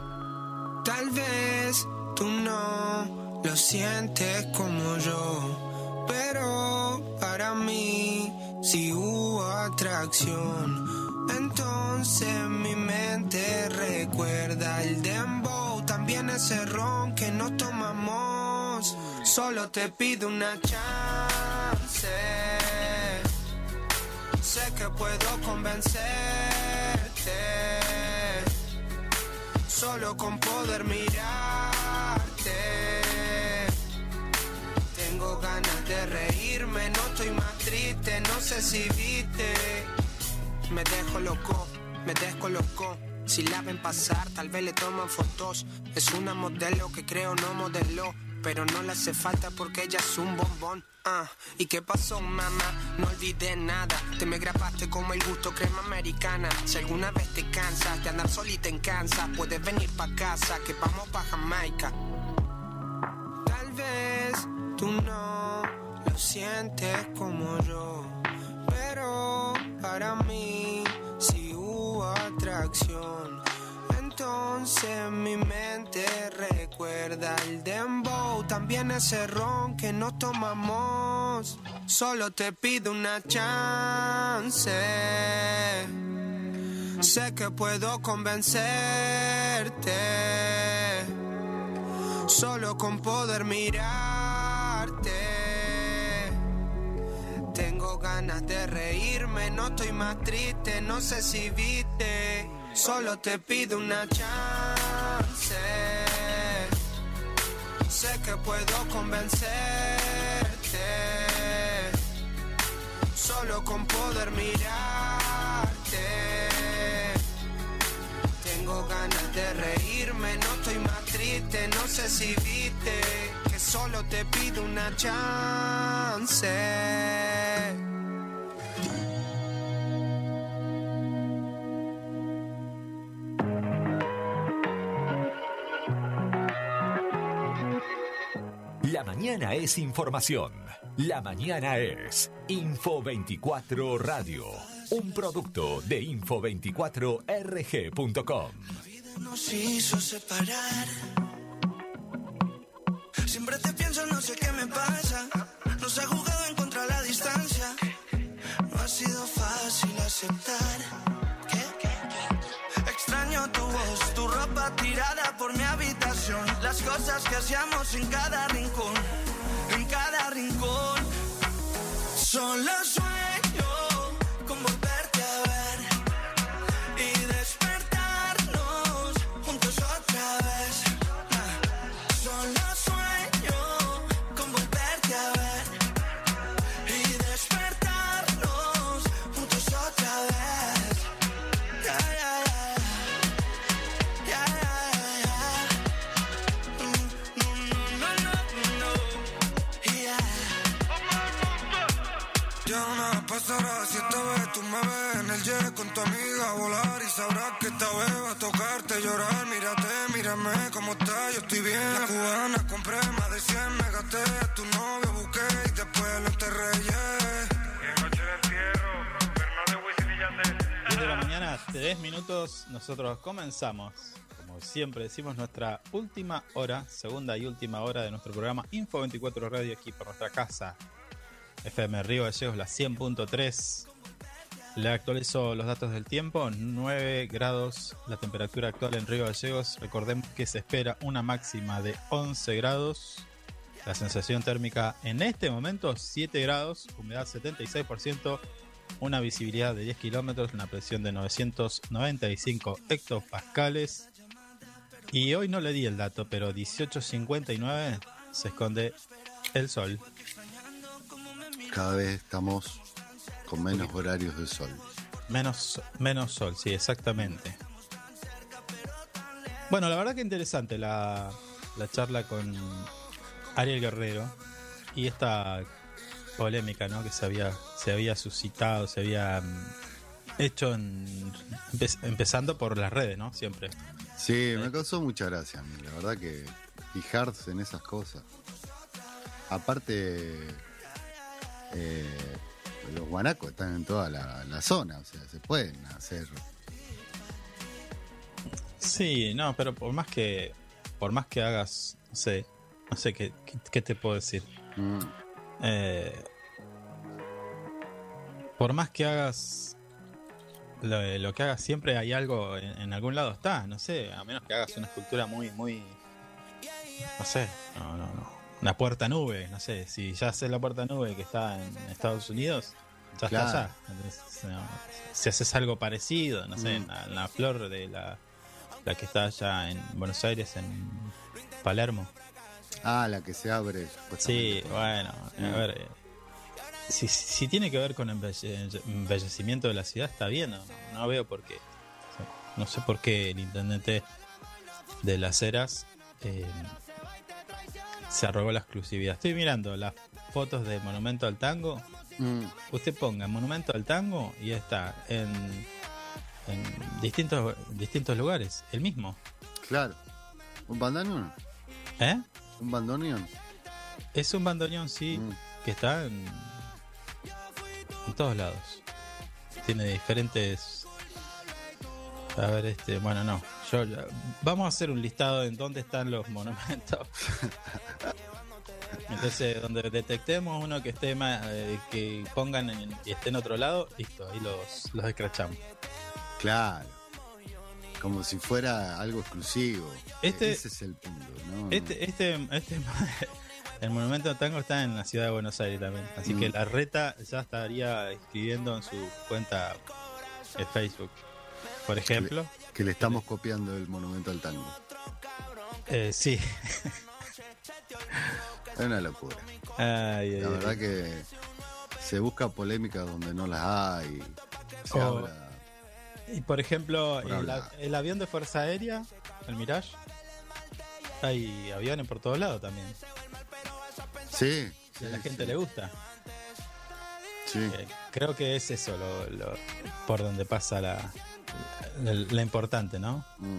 Tal vez tú no lo sientes como yo, pero para mí si hubo atracción. Entonces mi mente recuerda el dembow, también ese ron que no tomamos. Solo te pido una chance. Sé que puedo convencerte solo con poder mirarte. De reírme, no estoy más triste, no sé si viste. Me dejo loco, me descolocó. Si la ven pasar, tal vez le toman fotos. Es una modelo que creo no modeló. Pero no le hace falta porque ella es un bombón. Ah, ¿y qué pasó, mamá? No olvidé nada. Te me grabaste como el gusto crema americana. Si alguna vez te cansas de andar solita en Kansas, puedes venir pa' casa, que vamos pa' Jamaica. Tal vez tú no lo sientes como yo, pero para mí sí hubo atracción. Entonces mi mente recuerda el dembow, también ese ron que no tomamos. Solo te pido una chance. Sé que puedo convencerte, solo con poder mirarte. Tengo ganas de reírme, no estoy más triste, no sé si viste. Solo te pido una chance. Sé que puedo convencerte. Solo con poder mirarte. Tengo ganas de reírme, no estoy más triste, no sé si viste solo te pido una chance. La mañana es información. La mañana es Info 24 Radio. Un producto de info24rg.com. nos hizo separar. Siempre te pienso, no sé qué me pasa. Nos ha jugado en contra la distancia. No ha sido fácil aceptar. Extraño tu voz, tu ropa tirada por mi habitación. Las cosas que hacíamos en cada rincón, en cada rincón. Solo sueño pasará si esta vez tú me ves en el jet con tu amiga a volar y sabrás que esta vez va a tocarte llorar. Mírate, mírame cómo está, yo estoy bien. La cubana compré más de 100, me gasté a tu novio, busqué y después lo enterré, yeah. 10 minutos nosotros comenzamos, como siempre decimos, nuestra última hora, segunda y última hora de nuestro programa Info 24 Radio aquí por nuestra casa. FM Río Gallegos, la 100.3. Le actualizo los datos del tiempo, 9 grados la temperatura actual en Río Gallegos. Recordemos que se espera una máxima de 11 grados. La sensación térmica en este momento 7 grados, humedad 76%, una visibilidad de 10 kilómetros, una presión de 995 hectopascales. Y hoy no le di el dato, pero 18.59 se esconde el sol. Cada vez estamos con menos horarios de sol. Menos, menos sol, sí, exactamente. Bueno, la verdad que interesante la, la charla con Ariel Guerrero y esta polémica ¿no? que se había, se había suscitado, se había mm, hecho en- empe- empezando por las redes, ¿no? Siempre. Sí, me causó mucha gracia a mí, la verdad que fijarse en esas cosas. Aparte, eh, los guanacos están en toda la, la zona, o sea, se pueden hacer. Sí, no, pero por más que por más que hagas, no sé, no sé qué, qué, qué te puedo decir. Mm, Eh, por más que hagas lo, lo que hagas siempre hay algo en, en algún lado está, no sé, a menos que hagas una escultura muy, muy, no sé, no, no, no, una puerta nube, no sé, si ya haces la puerta nube que está en Estados Unidos, ya Claro. está allá. Entonces, no, si haces algo parecido, no sé, Mm. la, la flor de la, la que está allá en Buenos Aires, en Palermo. Ah, la que se abre. Sí, bueno, a Mm. ver, eh, si, si tiene que ver con embelle- embellecimiento de la ciudad, está bien, no, no veo por qué. No sé por qué el intendente de las Heras eh, se arrogó la exclusividad. Estoy mirando las fotos de Monumento al Tango. Mm, Usted ponga Monumento al Tango y está en, en distintos, distintos lugares, el mismo. claro. ¿Un bandoneón? ¿Eh? ¿Un bandoneón? Es un bandoneón, sí, Mm. que está en, en todos lados. Tiene diferentes. A ver, este, bueno, no. Yo, vamos a hacer un listado en dónde están los monumentos. Entonces, donde detectemos uno que esté más, eh, que pongan en, y esté en otro lado, listo, ahí los, los escrachamos. Claro. Como si fuera algo exclusivo. Este- Ese es el punto, ¿no? Este, este, este, [LAUGHS] el monumento de tango está en la ciudad de Buenos Aires también. Así que Mm. la reta ya estaría escribiendo en su cuenta de Facebook. Por ejemplo. Que le estamos copiando el monumento al tango. Eh, sí. Es una locura. Ay, ay, La ay. verdad que se busca polémica donde no las hay. Se Oh. habla. Y por ejemplo, Por el, avión de Fuerza Aérea, el Mirage. Hay aviones por todos lados también. Sí. Y a la sí, gente sí. le gusta. Sí. Eh, creo que es eso lo, lo- por donde pasa la, la, la importante, ¿no? Mm.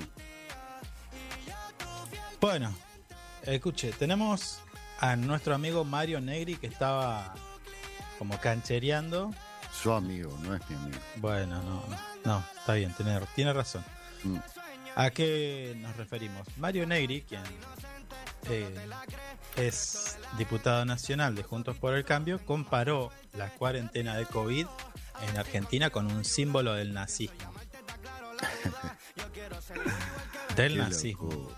Bueno, escuche, tenemos a nuestro amigo Mario Negri que estaba como canchereando. Su amigo, no es mi amigo. Bueno, no, no, no, está bien, tiene, tiene razón. Mm. ¿A qué nos referimos? Mario Negri, quien eh, es diputado nacional de Juntos por el Cambio, comparó la cuarentena de COVID en Argentina con un símbolo del nazismo. [LAUGHS] del nazismo.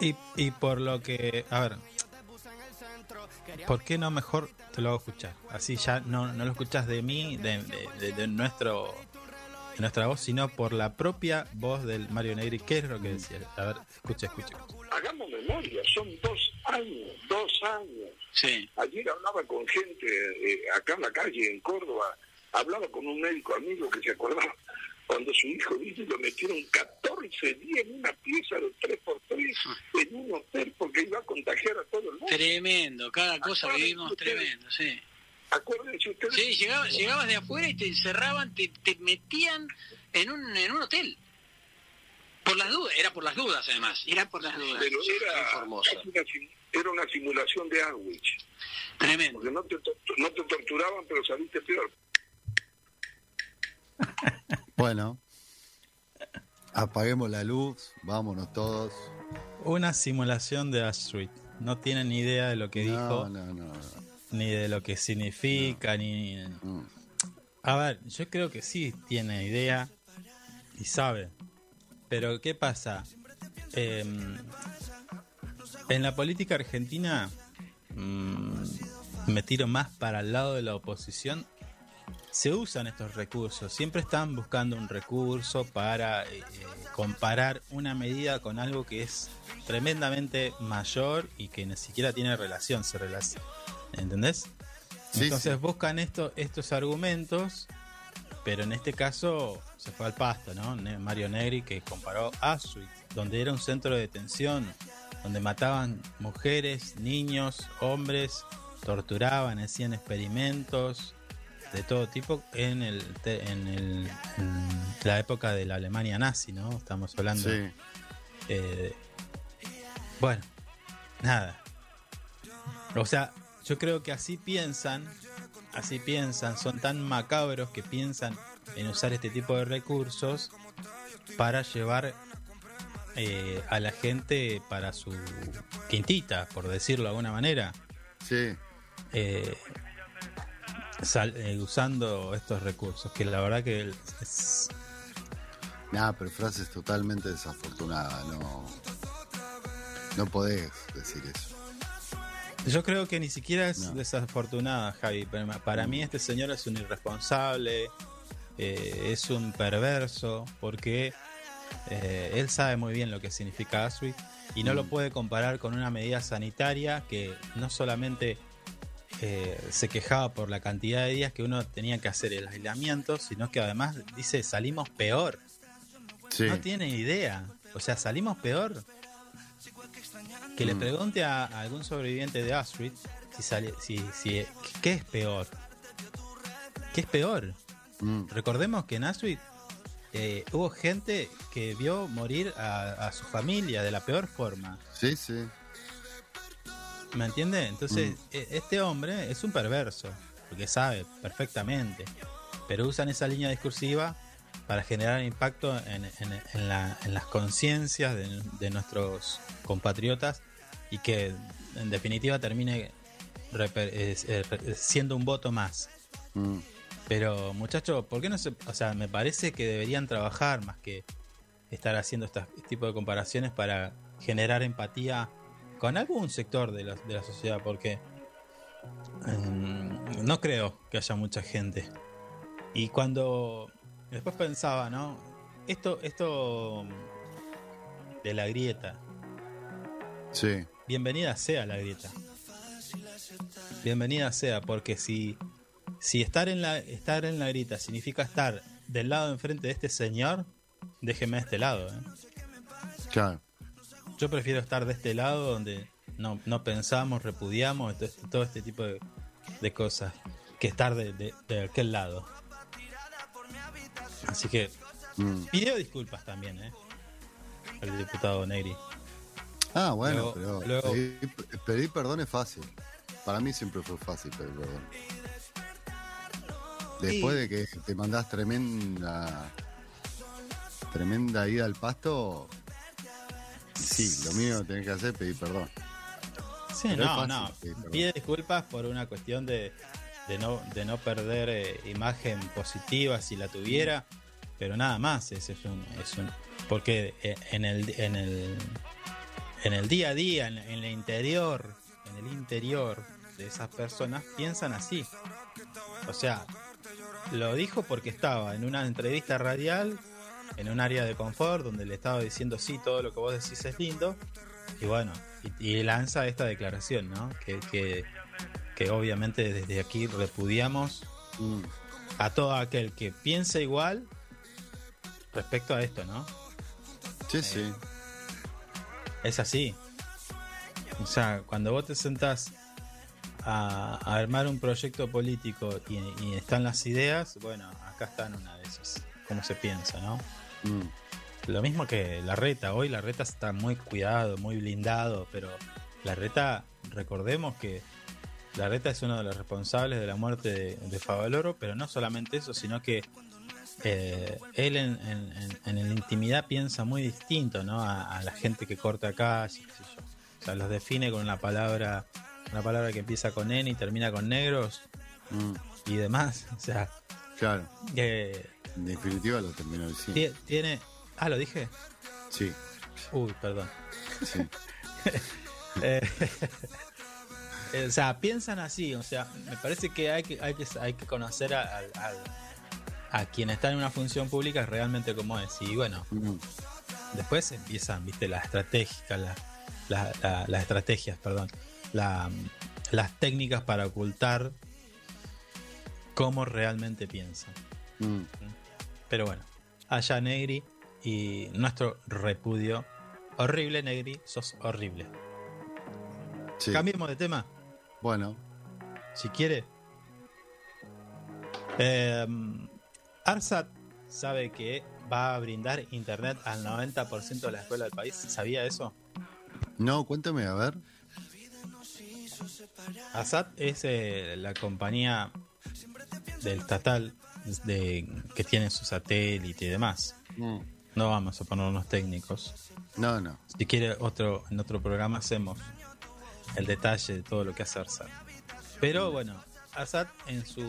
Y, y por lo que, a ver, ¿por qué no mejor te lo hago escuchar? Así ya no, no lo escuchas de mí, de, de- de- de nuestro de nuestra voz, sino por la propia voz del Mario Negri. ¿Qué es lo que decía? A ver, escucha, escucha. Hagamos memoria, son dos años, dos años. Sí. Ayer hablaba con gente eh, acá en la calle, en Córdoba, hablaba con un médico amigo que se acordaba cuando su hijo dice lo metieron 14 días en una pieza de 3x3 en un hotel porque iba a contagiar a todo el mundo. Tremendo, cada cosa Acuérdense vivimos ustedes. tremendo, sí. Acuérdense ustedes. Sí, llegabas, llegabas de afuera y te encerraban, te, te metían en un, en un hotel. Por las dudas, era por las dudas además. Era por las dudas. Pero era, una, sim- era una simulación de Auschwitz. Tremendo. Porque no te, no te torturaban, pero saliste peor. Bueno, apaguemos la luz, vámonos todos. Una simulación de Astrid. No tienen ni idea de lo que dijo, No, no, no. ni de lo que significa, ni... Mm. A ver, yo creo que sí tiene idea y sabe. Pero ¿qué pasa? Em, en la política argentina mm, me tiro más para el lado de la oposición. Se usan estos recursos. Siempre están buscando un recurso para eh, eh, comparar una medida con algo que es tremendamente mayor y que ni siquiera tiene relación. Se relaciona. ¿Entendés? Sí, Entonces sí. buscan esto, estos argumentos, pero en este caso se fue al pasto, ¿no? Mario Negri que comparó Auschwitz, donde era un centro de detención, donde mataban mujeres, niños, hombres, torturaban, hacían experimentos de todo tipo en el en, el, en la época de la Alemania nazi, ¿no? Estamos hablando. Sí. eh, bueno, nada. O sea, yo creo que así piensan, así piensan, son tan macabros que piensan en usar este tipo de recursos para llevar eh, a la gente para su quintita, por decirlo de alguna manera, Sí. eh, sal- eh, usando estos recursos, que la verdad que es, Nada, pero frases totalmente desafortunadas, no. No podés decir eso. Yo creo que ni siquiera es No. desafortunada, Javi. Para para mí este señor es un irresponsable, eh, es un perverso, porque eh, él sabe muy bien lo que significa Auschwitz y no lo Mm. puede comparar con una medida sanitaria que no solamente eh, se quejaba por la cantidad de días que uno tenía que hacer el aislamiento, sino que además dice salimos peor. Sí. No tiene idea. O sea, salimos peor. Que le Mm. pregunte a, a algún sobreviviente de Auschwitz si sale, si, si, ¿qué es peor? ¿Qué es peor? Mm. Recordemos que en Auschwitz eh, hubo gente que vio morir a, a su familia de la peor forma. Sí, sí. ¿Me entiende? Entonces, Mm. e- este hombre es un perverso, porque sabe perfectamente. Pero usan esa línea discursiva para generar impacto en, en- en la- en las conciencias de, de nuestros compatriotas y que en definitiva termine reper- es- re- siendo un voto más. Mm. Pero muchachos, ¿por qué no se.? O sea, me parece que deberían trabajar más que estar haciendo este tipo de comparaciones para generar empatía con algún sector de la, de la sociedad, porque mm, no creo que haya mucha gente. Y cuando después pensaba, ¿no? Esto, esto de la grieta, Sí. bienvenida sea la grieta. Bienvenida sea, porque si, si estar, en la, estar en la grieta significa estar del lado enfrente de este señor, déjeme de este lado. ¿eh? Claro. Yo prefiero estar de este lado donde no, no pensamos, repudiamos todo este, todo este tipo de, de cosas, que estar de, de- de aquel lado. Así que Mm. pidió disculpas también, ¿eh? El diputado Negri. Ah, bueno, Luego- pero luego- pedir, pedir perdón es fácil. Para mí siempre fue fácil pedir perdón. Después de que te mandás tremenda tremenda ida al pasto, sí, lo mío que tenés que hacer es pedir perdón. Sí, Pero es no, no. Pide disculpas por una cuestión de, de no, de no perder eh, imagen positiva si la tuviera, pero nada más. Ese es un, es un, porque eh, en el, en el en el día a día, en, en el interior, en el interior de esas personas piensan así. O sea, lo dijo porque estaba en una entrevista radial, en un área de confort, donde le estaba diciendo sí, todo lo que vos decís es lindo. Y bueno, y, y lanza esta declaración, ¿no? Que, que, que obviamente desde aquí repudiamos Mm. a todo aquel que piense igual respecto a esto, ¿no? Sí, sí. Es así. O sea, cuando vos te sentás a, a armar un proyecto político y, y están las ideas, bueno, acá están una de esas. Cómo se piensa, ¿no? Mm. Lo mismo que la reta. Hoy la reta está muy cuidado, muy blindado, pero la reta, recordemos que la reta es uno de los responsables de la muerte de, de Favaloro, pero no solamente eso, sino que eh, él en, en- en- en la intimidad piensa muy distinto, ¿no? A, a la gente que corta calle, qué sé yo. O sea, los define con una palabra, una palabra que empieza con N y termina con negros Mm, y demás. [LAUGHS] O sea, claro. que En definitiva lo terminó diciendo. tie- tiene. Ah, lo dije. Sí, Uy, perdón. sí. [LAUGHS] Eh, [LAUGHS] o sea, piensan así, o sea, me parece que hay que, hay que, hay que conocer a, a quien está en una función pública realmente como es. Y bueno, Mm, después empiezan, viste, las estratégicas, la- la- la- las estrategias, perdón, la- las técnicas para ocultar cómo realmente piensan. mm. Pero bueno, allá Negri y nuestro repudio. Horrible, Negri, sos horrible. Sí. Cambiemos de tema. Bueno, si quiere. Eh, Arsat sabe que va a brindar internet al 90% de la escuela del país. ¿Sabía eso? no, cuéntame, a ver. Arsat es eh, la compañía del estatal de, que tiene su satélite y demás. Mm, No vamos a ponernos técnicos. No, no. Si quiere otro en otro programa hacemos el detalle de todo lo que hace ARSAT. Pero bueno, ARSAT en su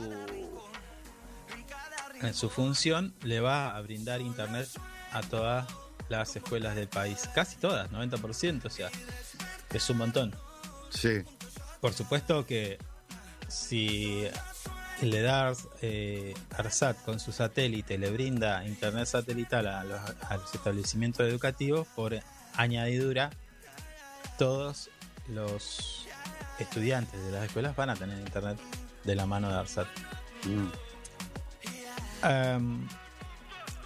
en su función le va a brindar internet a todas las escuelas del país, casi todas, 90%, o sea, es un montón. Sí, Por supuesto que si le da eh, ARSAT con su satélite, le brinda internet satelital a los, a los establecimientos educativos, por añadidura, todos los estudiantes de las escuelas van a tener internet de la mano de ARSAT. mm, Um,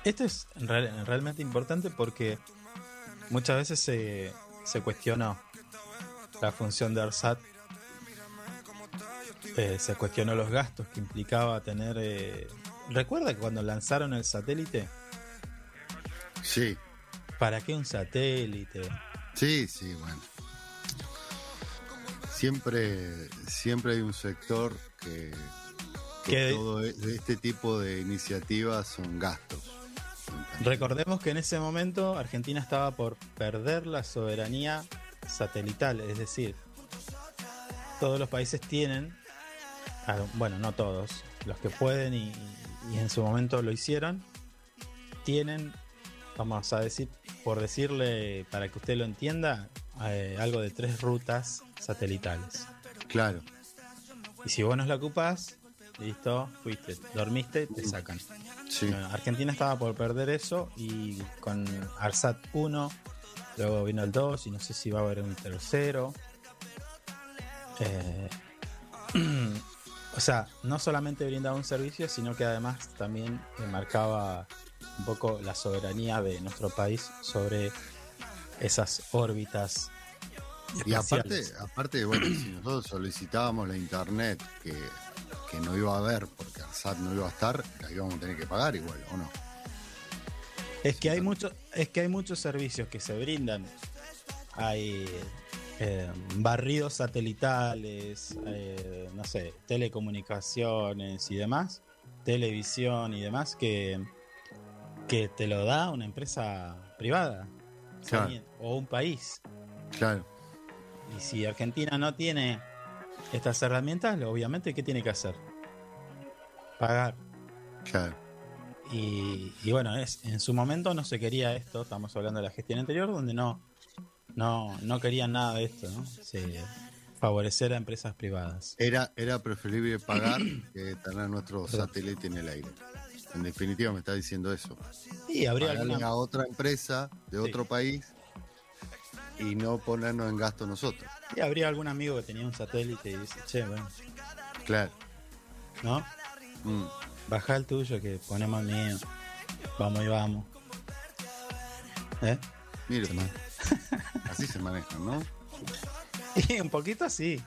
esto es real- realmente importante porque muchas veces se, se cuestionó la función de ARSAT, eh, se cuestionó los gastos que implicaba tener... eh, ¿Recuerda que cuando lanzaron el satélite? sí, ¿Para qué un satélite? sí, sí, bueno. Siempre, siempre hay un sector que, que Que- todo e- este tipo de iniciativas son gastos. Recordemos que en ese momento Argentina estaba por perder la soberanía satelital, es decir, todos los países tienen, bueno, no todos, los que pueden y, y en su momento lo hicieron, tienen, vamos a decir, por decirle, para que usted lo entienda, eh, algo de tres rutas satelitales. Claro, Y si vos no la ocupás, listo, fuiste, dormiste, te sacan. sí, Bueno, Argentina estaba por perder eso y con ARSAT 1, luego vino el 2 y no sé si va a haber un tercero. Eh, [CLEARS THROAT] o sea, no solamente brindaba un servicio, sino que además también eh, marcaba un poco la soberanía de nuestro país sobre esas órbitas. Y aparte, aparte, bueno, si nosotros solicitábamos la internet que, que no iba a haber porque ARSAT no iba a estar, la íbamos a tener que pagar igual, ¿o no? Es que hay muchos, es que hay muchos servicios que se brindan. Hay eh, barridos satelitales, eh, no sé, telecomunicaciones y demás, televisión y demás que, que te lo da una empresa privada Claro. ¿sí? o un país. Claro, Y si Argentina no tiene estas herramientas, obviamente, ¿qué tiene que hacer? Pagar. claro. Y, y bueno, es, en su momento no se quería esto, estamos hablando de la gestión anterior, donde no, no, no querían nada de esto, ¿no? Se, favorecer a empresas privadas. Era, era preferible pagar que tener nuestro satélite en el aire. En definitiva, me está diciendo eso. Y habría Pagarle alguna- a otra empresa de Sí. otro país y no ponernos en gasto nosotros. Y habría algún amigo que tenía un satélite y dice, che, bueno, Claro. ¿no? Mm. Baja el tuyo que ponemos el mío. Vamos y vamos. ¿Eh? Mire, [LAUGHS] así se manejan, ¿no? [LAUGHS] Y un poquito así.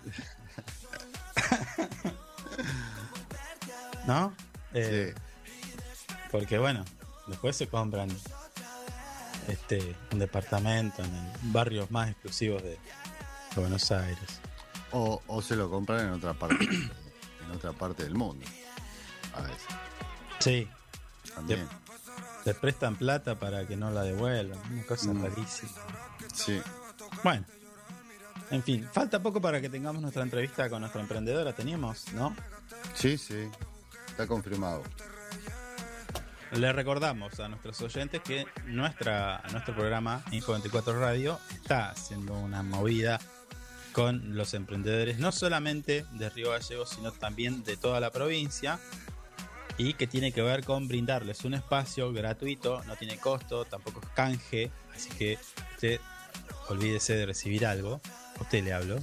[LAUGHS] ¿No? Eh, Porque bueno, después se compran este un departamento en el barrios más exclusivos de, de Buenos Aires. O, o se lo compran en otra parte, [COUGHS] en otra parte del mundo. A veces. Sí. también. Te prestan plata para que no la devuelvan. Una cosa Mm. rarísima. Sí. Bueno. En fin, falta poco para que tengamos nuestra entrevista con nuestra emprendedora. Teníamos, ¿no? Sí, sí. Está confirmado. Le recordamos a nuestros oyentes que nuestra, nuestro programa Info24 Radio está haciendo una movida con los emprendedores, no solamente de Río Gallegos, sino también de toda la provincia, y que tiene que ver con brindarles un espacio gratuito, no tiene costo, tampoco es canje, así que usted olvídese de recibir algo. A usted le hablo.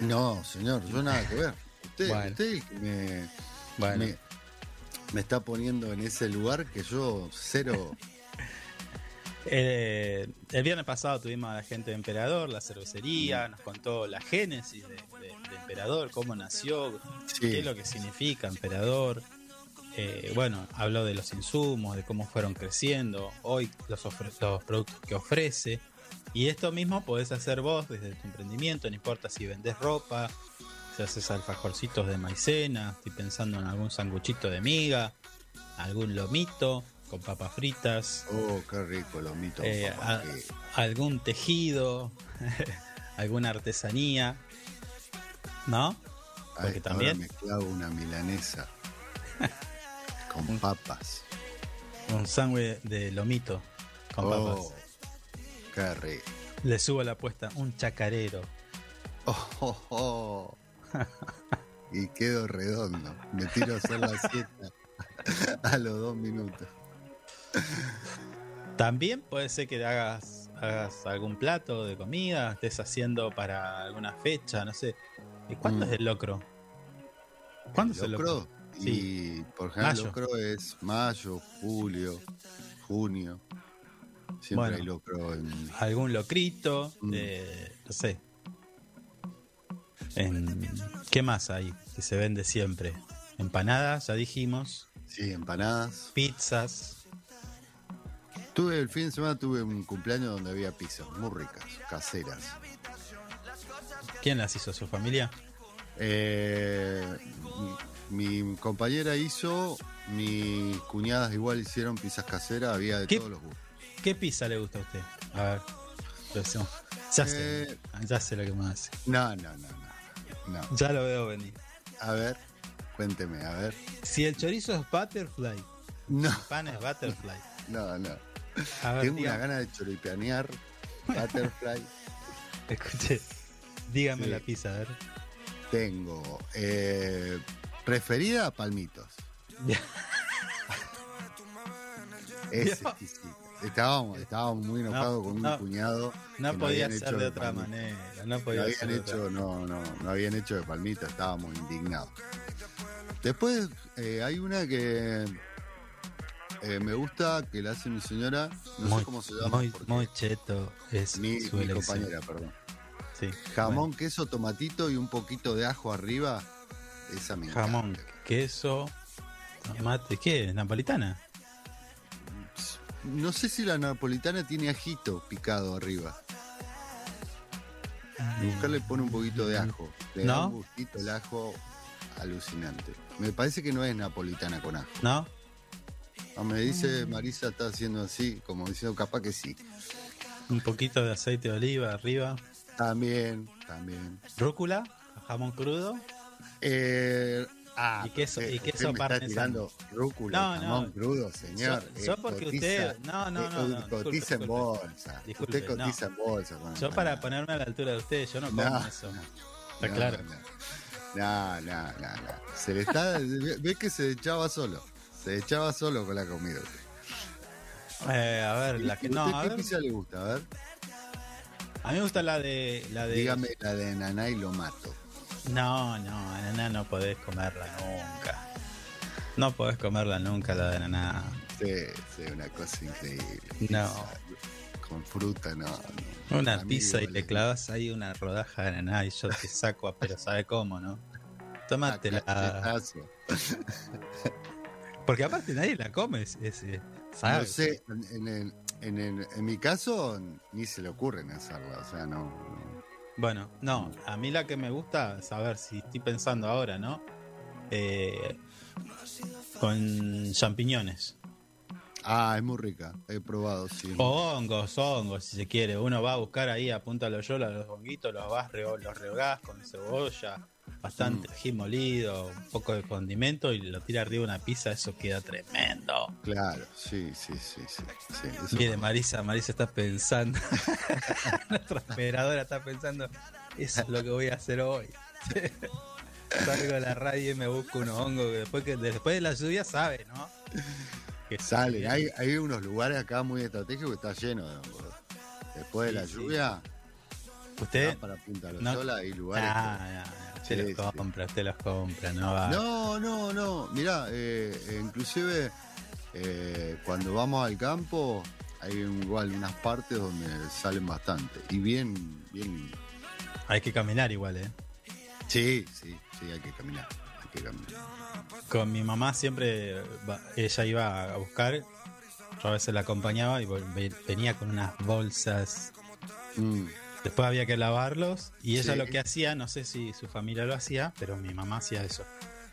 No, señor, yo nada que ver. Usted, Bueno. usted el me, Bueno. me, me está poniendo en ese lugar que yo cero. [LAUGHS] Eh, el viernes pasado tuvimos a la gente de Emperador, la cervecería, nos contó la génesis de, de- de Emperador, cómo nació, Sí. qué es lo que significa Emperador. Eh, bueno, habló de los insumos, de cómo fueron creciendo, hoy los, los productos que ofrece. Y esto mismo podés hacer vos desde tu emprendimiento, no importa si vendés ropa, si haces alfajorcitos de maicena, estoy pensando en algún sanguchito de miga, algún lomito con papas fritas, Oh, qué rico, lo mito. eh, a- algún tejido, [LAUGHS] alguna artesanía, ¿no? Porque también me clavo una milanesa [LAUGHS] con papas. un sándwich de lomito con Oh, papas. Le subo la apuesta, un chacarero. Oh, oh, oh. [LAUGHS] y quedo redondo. Me tiro a hacer la siesta a los dos minutos. También puede ser que hagas, hagas algún plato de comida, estés haciendo para alguna fecha, no sé. ¿Y cuándo Mm. es el locro? ¿Cuándo es el ¿Locro? locro? Y por general Mayo. locro es mayo, julio, junio. Siempre Bueno. hay locro en... algún locrito, Mm. eh, no sé. En, ¿Qué más hay que se vende siempre? Empanadas, ya dijimos. Sí, empanadas. Pizzas. Tuve el fin de semana tuve un cumpleaños donde había pizzas muy ricas, caseras. ¿Quién las hizo? ¿Su familia? Eh, mi, mi compañera hizo, mis cuñadas igual hicieron pizzas caseras, había de todos los gustos. ¿Qué pizza le gusta a usted? A ver. empecemos. Ya sé. Eh, Ya sé lo que me hace. no, no, no, no, no. Ya lo veo venir. A ver, cuénteme, a ver. Si el chorizo es butterfly, No, el pan es butterfly. no, no. A ver, Tengo una gana de choripanear, butterfly. [LAUGHS] escuche, dígame Sí. la pizza, a ver. Tengo eh, preferida palmitos. Es exquisito. Estábamos, estábamos muy enojados con un no, cuñado. No podía ser de otra manera. No No podía habían ser de otra hecho, no, no, no habían hecho de palmitas, estábamos indignados. Después eh, hay una que eh, me gusta, que la hace mi señora, no muy, sé cómo se llama, muy, cheto es mi, su mi elección. compañera, perdón. Sí, Jamón, queso, tomatito y un poquito de ajo arriba. Esa me jamón, encanta. queso, tomate, ¿qué? ¿Napolitana? No sé si la napolitana tiene ajito picado arriba. Mujer le pone un poquito de ajo. Le da ¿No? un gustito el ajo alucinante. Me parece que no es napolitana con ajo. ¿No? No, me dice Marisa está haciendo así, como diciendo capaz que sí. Un poquito de aceite de oliva arriba. También, también. Rúcula, jamón crudo. Eh, ah, Y queso- usted- y usted queso me está tirando rúcula, No, jamón no. crudo, señor. Yo- yo porque usted- no, no, eh, no, no, cotiza en bolsa. Disculpe, usted cotiza en bolsa. con Yo para ponerme a la altura de usted, yo no como eso. Está no, claro. No, no, no, no. Se le está. ve que se echaba solo. Se echaba solo con la comida. Eh, a ver, la que ¿Usted no, a ¿Qué pizza le gusta? A ver, a mí me gusta la de la de dígame la de naná y lo mato. No, no, ananá no podés comerla nunca. No podés comerla nunca la de ananá. Sí, sí, una cosa increíble. No. Con fruta, no. no. Una A pizza y le clavas ahí una rodaja de ananá y yo te saco, a- pero sabe cómo, ¿no? Tómatela. Porque aparte nadie la come, es, es- es- sabe. No sé, en, en el- en el- en mi caso ni se le ocurren hacerla, o sea, no. no. Bueno, no, a mí la que me gusta, saber si estoy pensando ahora, ¿no? Eh, con champiñones. Ah, es muy rica. He probado, sí. O hongos, hongos, si se quiere. Uno va a buscar ahí, apunta los yola, los honguitos, los vas, los rehogás con cebolla, bastante Mm. ají molido, un poco de condimento y lo tira arriba una pizza, eso queda tremendo. Claro, sí, sí, sí, sí. sí, eso- Mire, Marisa, Marisa está pensando, [LAUGHS] nuestra operadora está pensando, eso es lo que voy a hacer hoy. [LAUGHS] Salgo a la radio y me busco unos hongos que después, que después de la lluvia sabe, ¿no? Que Sale, hay, hay unos lugares acá muy estratégicos que está lleno de hongos. Después de Sí, la sí. lluvia, Usted acá para Punta no- Loyola hay lugares. Ah, que- Usted los compra, usted los compra, no va. No, no, no. Mirá, eh, inclusive eh, cuando vamos al campo hay igual unas partes donde salen bastante. Y bien, bien. Hay que caminar igual, ¿eh? Sí, sí, sí, hay que caminar. Hay que caminar. Con mi mamá siempre ella iba a buscar, yo a veces la acompañaba y venía con unas bolsas. Mm, Después había que lavarlos y ella Sí. lo que hacía, no sé si su familia lo hacía, pero mi mamá hacía eso.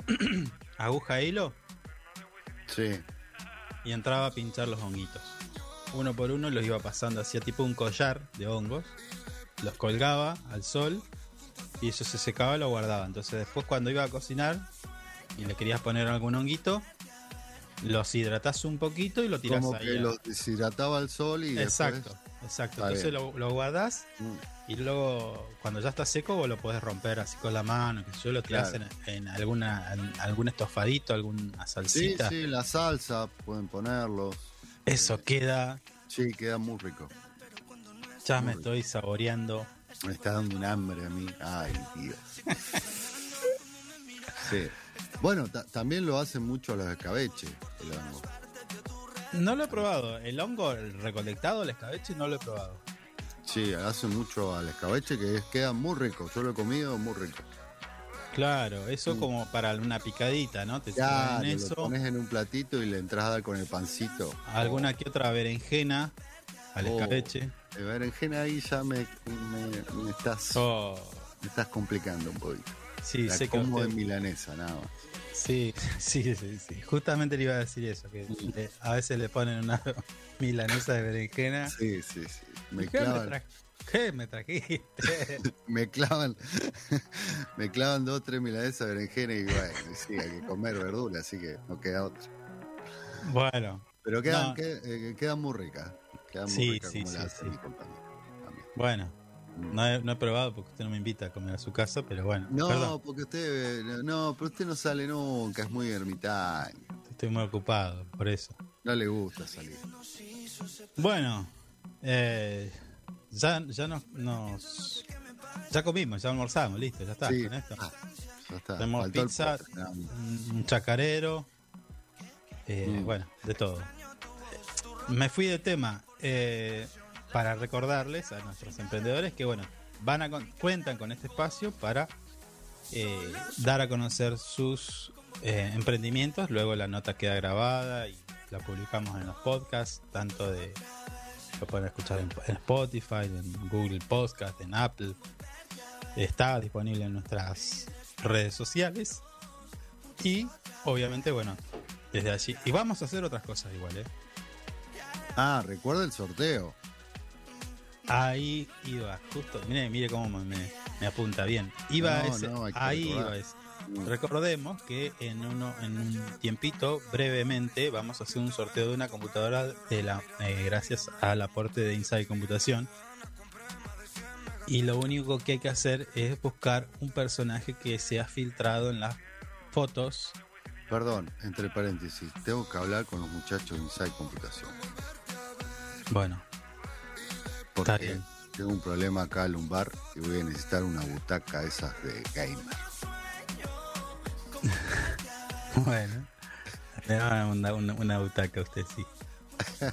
[CLEARS THROAT] Aguja hilo sí, y entraba a pinchar los honguitos. Uno por uno los iba pasando, hacía tipo un collar de hongos, los colgaba al sol y eso se secaba y lo guardaba. Entonces después cuando iba a cocinar y le querías poner algún honguito, los hidratás un poquito y lo tirás como ahí. que los deshidrataba al sol y Exacto, después... exacto. Entonces lo, lo guardás Mm, y luego cuando ya está seco vos lo podés romper así con la mano, que yo lo tirás Claro. en, en alguna en algún estofadito, alguna Sí, salsita. sí, la salsa pueden ponerlos. Eso queda, Sí, queda muy rico. ya me estoy saboreando. Me está dando un hambre a mí. Ay, Dios. [LAUGHS] Sí. Bueno, ta- también lo hacen mucho los escabeche, el hongo. No lo he probado. El hongo el recolectado, el escabeche, no lo he probado. Sí, hacen mucho al escabeche que es- queda muy rico. Yo lo he comido muy rico. Claro, eso Mm. como para una picadita, ¿no? Te Ya, sirven lo eso, pones en un platito y le entras a dar con el pancito. alguna que otra berenjena al Oh. escabeche. El berenjena ahí ya me, me, me estás, Oh, me estás complicando un poquito. sí, la sé que como usted- de milanesa, nada más. Sí, sí, sí, sí. Justamente le iba a decir eso, que le- a veces le ponen una [LAUGHS] milanesa de berenjena. Sí, sí, sí. Me ¿Qué me, clavan, tra- ¿Qué me trajiste? [LAUGHS] me clavan, [LAUGHS] me clavan dos tres milanesas de berenjena y bueno, sí, hay que comer verdura, así que no queda otra. bueno, Pero quedan, No. que- eh, quedan muy ricas. Quedan muy Sí, ricas sí, como sí, las sí. mi compañero. también. bueno. No he, no he probado porque usted no me invita a comer a su casa, pero bueno. No, perdón, porque usted, eh, no, pero usted no sale nunca, es muy ermitaño. estoy muy ocupado, por eso. No le gusta salir. Bueno, eh, ya, ya nos, nos- Ya comimos, ya almorzamos, listo, ya está. Sí. Con esto. Ah, ya está. Tenemos Faltó pizza, un chacarero, eh, Mm. bueno, de todo. Me fui de tema eh, para recordarles a nuestros emprendedores que, bueno, van a con- cuentan con este espacio para eh, dar a conocer sus eh, emprendimientos. Luego la nota queda grabada y la publicamos en los podcasts, tanto de lo pueden escuchar en, en Spotify, en Google Podcast, en Apple. Está disponible en nuestras redes sociales. Y obviamente, bueno, desde allí. Y vamos a hacer otras cosas igual, ¿eh? Ah, recuerda el sorteo. Ahí iba, justo. Mire, mire cómo me, apunta bien. Iba No, ese, no, ahí iba ese. Recordemos que en uno en un tiempito, brevemente, vamos a hacer un sorteo de una computadora de la, eh, gracias al aporte de Inside Computación. Y lo único que hay que hacer es buscar un personaje que sea filtrado en las fotos. Perdón, entre paréntesis, tengo que hablar con los muchachos de Inside Computación. Bueno, Porque tengo un problema acá lumbar y voy a necesitar una butaca esas de gamer. [LAUGHS] bueno. Le van a mandar una, una butaca a usted, sí. [LAUGHS]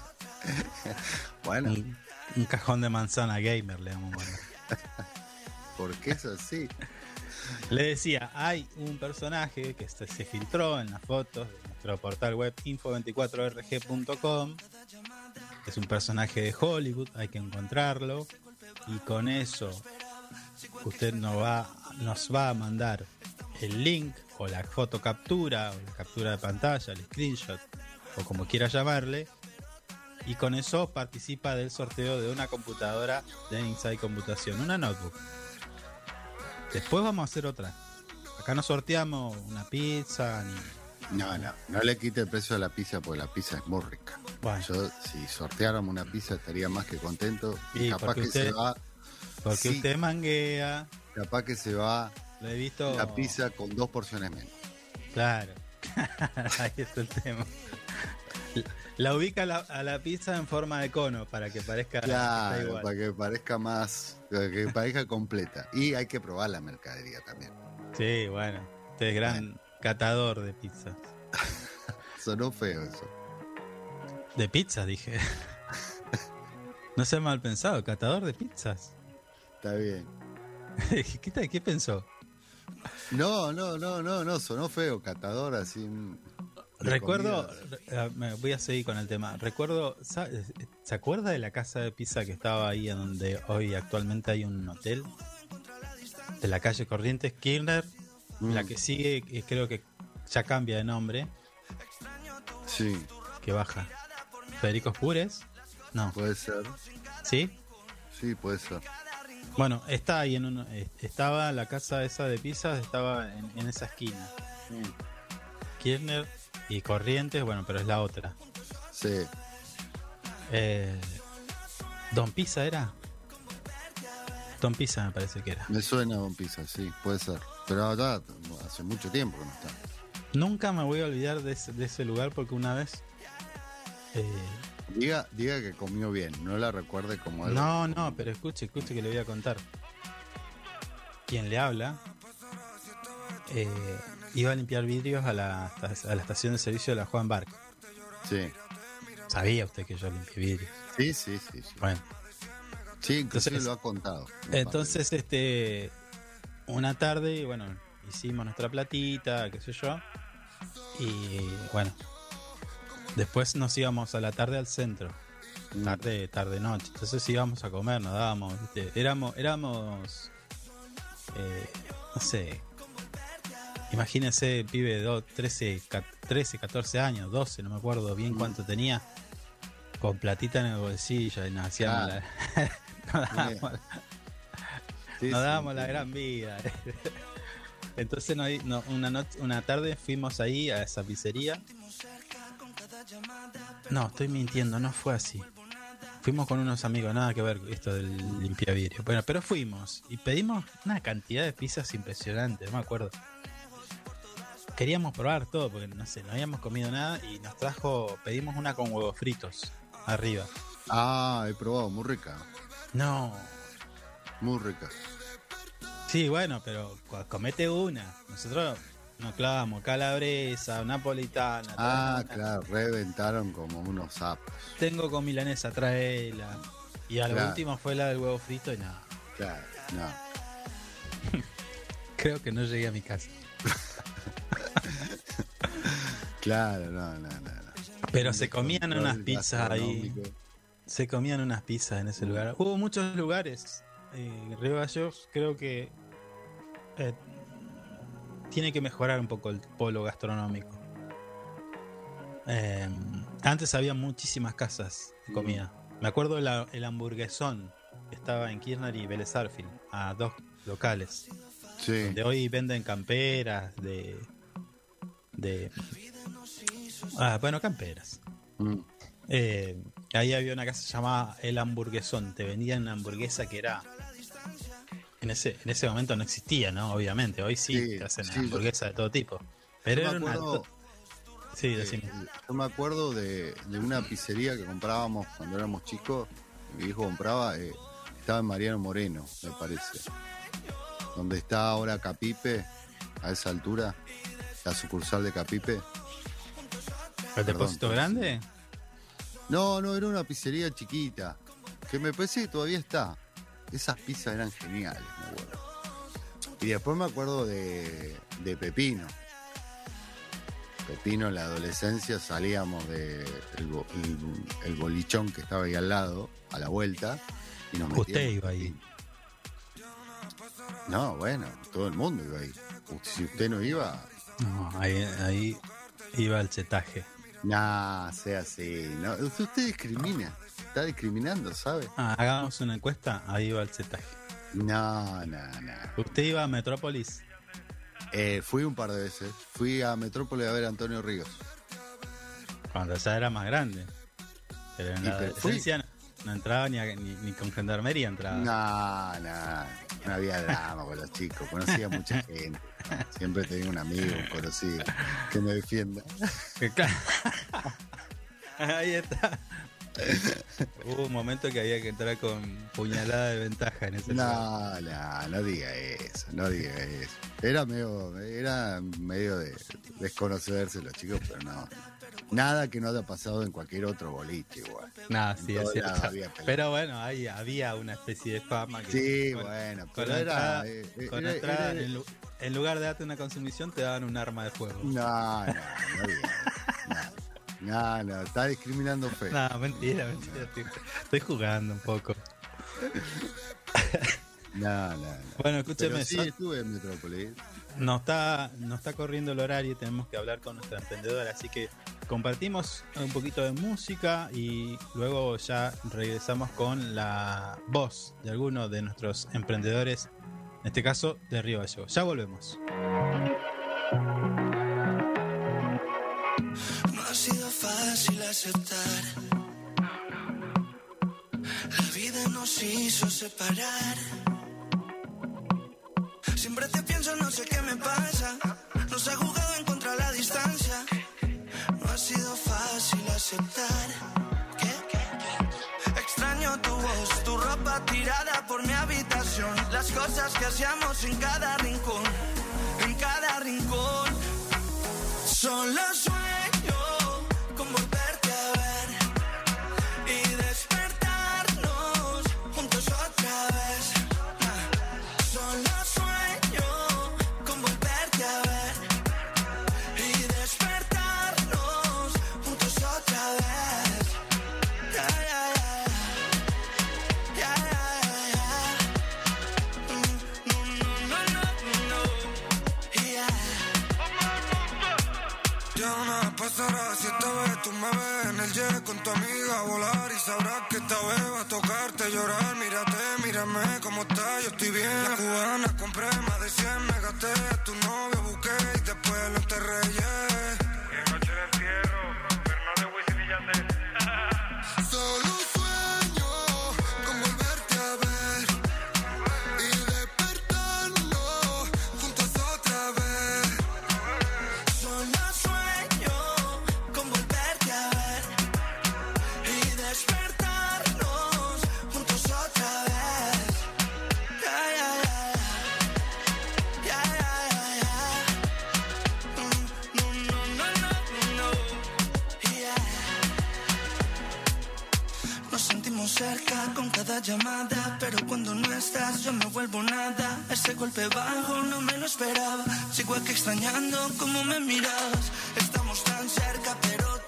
Bueno, Un, un cajón de manzana gamer le vamos a mandar. [LAUGHS] porque es así. Le decía, hay un personaje que se, se filtró en las fotos de nuestro portal web info24rg.com. Es un personaje de Hollywood, hay que encontrarlo. Y con eso usted nos va, nos va a mandar el link o la foto captura o la captura de pantalla, el screenshot o como quiera llamarle y con eso participa del sorteo de una computadora de Inside Computación, una notebook. Después vamos a hacer otra. Acá no sorteamos una pizza ni. No, no, no le quite el precio de la pizza porque la pizza es muy rica. Bueno. Yo, si sorteáramos una pizza, estaría más que contento. Y, Y capaz que usted- se va, Porque Sí. usted manguea. capaz que se va Lo he visto. la pizza con dos porciones menos. Claro. [LAUGHS] Ahí está el tema. La ubica a la, a la pizza en forma de cono para que parezca Claro, igual. para que parezca más, para que parezca completa. Y hay que probar la mercadería también. Sí, bueno. Usted es gran catador de pizza. [LAUGHS] Sonó feo eso. De pizza, dije. [LAUGHS] No sea mal pensado, catador de pizzas. Está bien. [LAUGHS] ¿Qué, pensó? No, no, no, no, no, sonó feo, catador así. mm, Recuerdo, comida. eh, voy a seguir con el tema. Recuerdo, ¿sa- ¿se acuerda de la casa de pizza que estaba ahí en donde hoy actualmente hay un hotel? De la calle Corrientes, Kirchner. Mm, La que sigue, creo que ya cambia de nombre, Sí, que baja. Federico Pures. No, puede ser. ¿sí? Sí, puede ser. Bueno, está ahí en un, eh, estaba la casa esa de pizzas, estaba en, en esa esquina. Kirchner y Corrientes, bueno, pero es la otra. Sí, Eh, Don Pizza era. Don Pizza me parece que era. me suena Don Pizza, sí, puede ser. Pero ya hace mucho tiempo que no está. Nunca me voy a olvidar de ese, de ese lugar porque una vez. eh, Diga, diga que comió bien, no la recuerde como algo. no, no, pero escuche, escuche que le voy a contar. Quien le habla eh, iba a limpiar vidrios a la, a la estación de servicio de la Juan Barc. Sí, Sabía usted que yo limpié vidrios. sí, sí, sí. Sí, Bueno, Sí, inclusive Entonces- lo ha contado. entonces, este. Una tarde, bueno, hicimos nuestra platita, qué sé yo. Y bueno, después nos íbamos a la tarde al centro. Mm, tarde, tarde noche. Entonces íbamos a comer, nos dábamos, ¿viste? éramos, éramos, eh, no sé, imagínense, pibe de do- 13, ca- 13, 14 años, 12, no me acuerdo bien Mm. cuánto tenía, con platita en el bolsillo y nos hacíamos la, [LAUGHS] nos dábamos, Bien. Sí, nos sí, dábamos la gran vida. [LAUGHS] Entonces no- no, una, noche, una tarde fuimos ahí a esa pizzería. No, estoy mintiendo, no fue así. Fuimos con unos amigos, nada que ver esto del limpiavidrio. Bueno, pero fuimos y pedimos una cantidad de pizzas impresionante, no me acuerdo. Queríamos probar todo porque no sé, no habíamos comido nada y nos trajo, pedimos una con huevos fritos arriba. Ah, he probado, muy rica. No, Muy rica. sí, bueno, pero co- comete una. Nosotros nos clavamos calabresa, napolitana. Ah, claro, reventaron como unos sapos. Tengo con milanesa, traela. Y a lo Claro. último fue la del huevo frito y nada. Claro, no. [LAUGHS] Creo que no llegué a mi casa. [LAUGHS] Claro, no, no, no. no. Pero se comían unas pizzas ahí. Se comían unas pizzas en ese lugar. Hubo muchos lugares. Eh, Río Gallegos creo que eh, tiene que mejorar un poco el polo gastronómico. Eh, antes había muchísimas casas de comida. Me acuerdo del el hamburguesón que estaba en Kirchner y Vélez Arfield, a dos locales. Sí, Donde hoy venden camperas de. de. Ah, bueno, camperas. mm, Eh, ahí había una casa llamada El Hamburguesón. Te vendían una hamburguesa que era. En ese, en ese momento no existía, ¿no? Obviamente. Hoy sí, Sí, te hacen sí, hamburguesa de todo tipo. Pero Yo era me una. acuerdo- Sí, eh, decime. yo me acuerdo de, de una pizzería que comprábamos cuando éramos chicos. Mi hijo compraba, eh, estaba en Mariano Moreno, me parece. Donde está ahora Capipe, a esa altura, la sucursal de Capipe. ¿El perdón, depósito sí, grande? No, no, era una pizzería chiquita. Que me parece que todavía está. Esas pizzas eran geniales, me acuerdo. Y después me acuerdo de, de Pepino. Pepino en la adolescencia salíamos de el, bo- el- el bolichón que estaba ahí al lado, a la vuelta, y nos metíamos. Usted iba ahí. No, bueno, todo el mundo iba ahí. Si usted no iba, No, ahí, ahí iba el chetaje. Nah, sea así. No, usted discrimina. Está discriminando, ¿sabe? Ah, hagamos una encuesta, ahí va el setaje. No, no, no. ¿Usted iba a Metrópolis? Eh, fui un par de veces. Fui a Metrópolis a ver a Antonio Ríos. Cuando ya era más grande. Pero en Y la pero fui. adolescencia no, no entraba ni, a- ni, ni con gendarmería entraba. No, no. No había drama con los chicos. Conocía mucha gente. Siempre tenía un amigo, un conocido, que me defienda. [LAUGHS] Ahí está. Hubo un momento que había que entrar con puñalada de ventaja en ese. No, no, no diga eso, no diga eso. Era medio, era medio de desconocerse los chicos, pero no. Nada que no haya pasado en cualquier otro boliche igual. Nada, En sí, es cierto. Pero bueno, ahí había una especie de fama. Que Sí, con- bueno, con pero era- entrada- eh, eh, con era- entrada, era- en, lu- en lugar de darte una consumición, te daban un arma de fuego. No, no, no diga eso. No, no, está discriminando fe. No, mentira, mentira. Estoy, estoy jugando un poco. [LAUGHS] No, no, no. Bueno, escúcheme, Pero sí, son- estuve en Metrópolis. Nos está, nos está corriendo el horario y tenemos que hablar con nuestra emprendedora, así que compartimos un poquito de música y luego ya regresamos con la voz de alguno de nuestros emprendedores, en este caso de Río Gallegos. Ya volvemos. Separar. Siempre te pienso, no sé qué me pasa. Nos ha jugado en contra la distancia. No ha sido fácil aceptar. ¿Qué? Extraño tu voz, tu ropa tirada por mi habitación. Las cosas que hacíamos en cada rincón, en cada rincón. Solo sueño me ves en el jet con tu amiga a volar y sabrás que esta vez va a tocarte llorar. Mírate, mírame cómo está, yo estoy bien. La cubana compré más de 100, me gasté a tu novio, busqué y después lo enterré. Llamada, pero cuando no estás yo me vuelvo nada. Ese golpe bajo no me lo esperaba. Sigo aquí extrañando cómo me mirabas. Estamos tan cerca, pero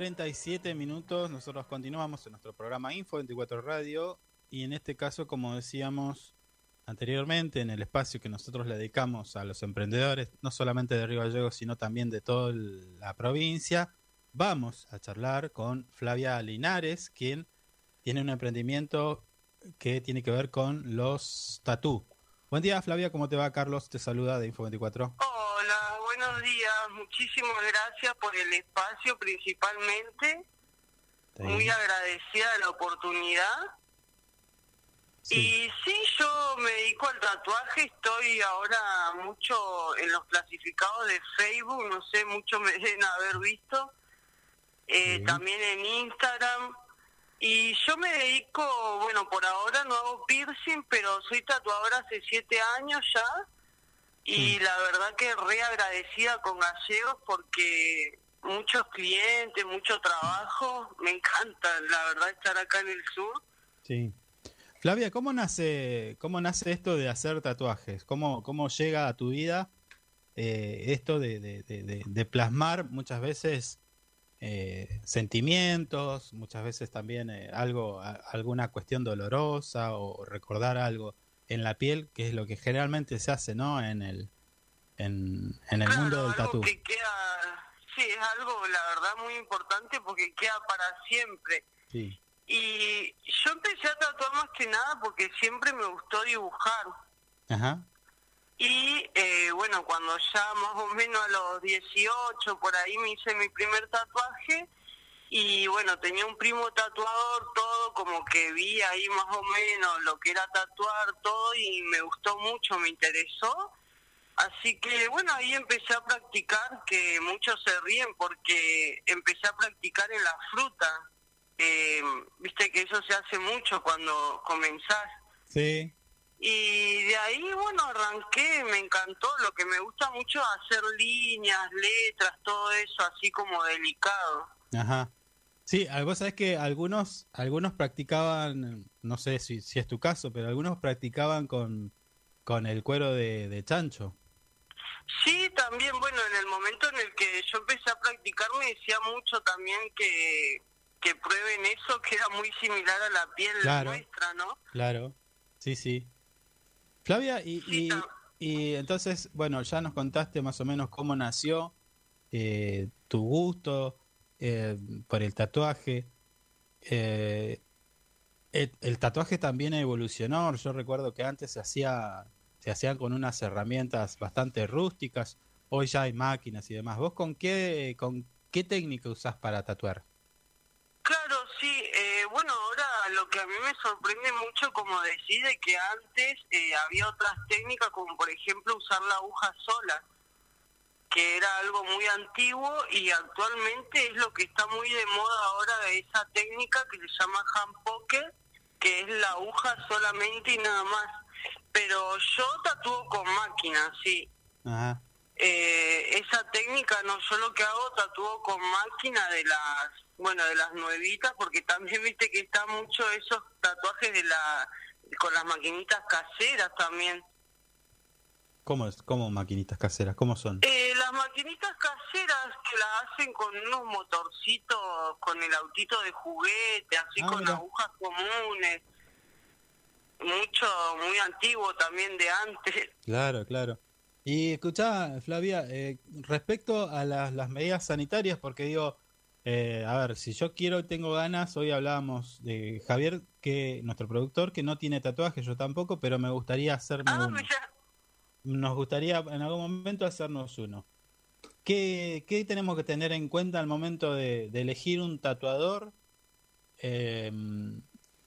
37 minutos. Nosotros continuamos en nuestro programa Info 24 Radio. Y en este caso, como decíamos anteriormente, en el espacio que nosotros le dedicamos a los emprendedores, no solamente de Río Gallegos, sino también de toda la provincia, vamos a charlar con Flavia Linares, quien tiene un emprendimiento que tiene que ver con los tatú. Buen día, Flavia, ¿cómo te va? Carlos te saluda de Info 24. Hola, buenos días. Muchísimas gracias por el espacio principalmente. Muy agradecida de la oportunidad. Y sí, yo me dedico al tatuaje, estoy ahora mucho en los clasificados de Facebook, no sé, mucho me [LAUGHS] deben haber visto. Eh, También en Instagram. Y yo me dedico, bueno, por ahora no hago piercing, pero soy tatuadora hace siete años ya. Y la verdad que re agradecida con Gallegos porque muchos clientes, mucho trabajo. Me encanta, la verdad, estar acá en el sur. Sí. Flavia, ¿cómo nace, cómo nace esto de hacer tatuajes? ¿Cómo, cómo llega a tu vida eh, esto de, de- de- plasmar muchas veces eh, sentimientos, muchas veces también eh, algo, a- alguna cuestión dolorosa o recordar algo en la piel, que es lo que generalmente se hace, ¿no? En el, en, en el mundo del tatú. que queda, sí, es algo, la verdad, muy importante porque queda para siempre. Sí. Y yo empecé a tatuar más que nada porque siempre me gustó dibujar. Ajá. Y eh, bueno, cuando ya más o menos a los 18 por ahí me hice mi primer tatuaje y bueno, tenía un primo tatuador, todo como que vi ahí más o menos lo que era tatuar, todo y me gustó mucho, me interesó. Así que bueno, ahí empecé a practicar, que muchos se ríen porque empecé a practicar en la fruta. Eh, Viste que eso se hace mucho cuando comenzás. Sí. Y de ahí, bueno, arranqué, me encantó. Lo que me gusta mucho es hacer líneas, letras, todo eso así como delicado. Ajá. Sí, vos sabés que algunos, algunos practicaban, no sé si, si es tu caso, pero algunos practicaban con, con el cuero de, de chancho. Sí, también, bueno, en el momento en el que yo empecé a practicar me decía mucho también que, que prueben eso, que era muy similar a la piel Claro. nuestra, ¿no? Claro, sí, sí. Flavia, y, y, y entonces, bueno, ya nos contaste más o menos cómo nació eh, tu gusto eh, por el tatuaje. Eh, el, tatuaje también evolucionó. Yo recuerdo que antes se hacía, se hacían con unas herramientas bastante rústicas. Hoy ya hay máquinas y demás. ¿Vos con qué, con qué técnica usás para tatuar? Claro, sí. eh, bueno, ahora lo que a mí me sorprende mucho, como decís, de que antes eh, había otras técnicas, como por ejemplo usar la aguja sola, que era algo muy antiguo y actualmente es lo que está muy de moda ahora de esa técnica que se llama hand poker, que es la aguja solamente y nada más. Pero yo tatúo con máquina, sí. Ajá. Eh, esa técnica no yo lo que hago tatúo con máquina de las bueno de las nuevitas porque también [LAUGHS] viste que está mucho esos tatuajes de la con las maquinitas caseras también ¿Cómo, es, ¿Cómo maquinitas caseras? ¿Cómo son? eh, las maquinitas caseras que las hacen con unos motorcitos con el autito de juguete así Ah, con mira. agujas comunes mucho muy antiguo también de antes [LAUGHS] Claro, claro. Y escuchá, Flavia, eh, respecto a las, las medidas sanitarias, porque digo, eh, a ver, si yo quiero y tengo ganas, hoy hablábamos de Javier, que nuestro productor, que no tiene tatuajes, yo tampoco, pero me gustaría hacerme Ah, uno. Nos gustaría en algún momento hacernos uno. ¿Qué, qué tenemos que tener en cuenta al momento de, de elegir un tatuador? Eh,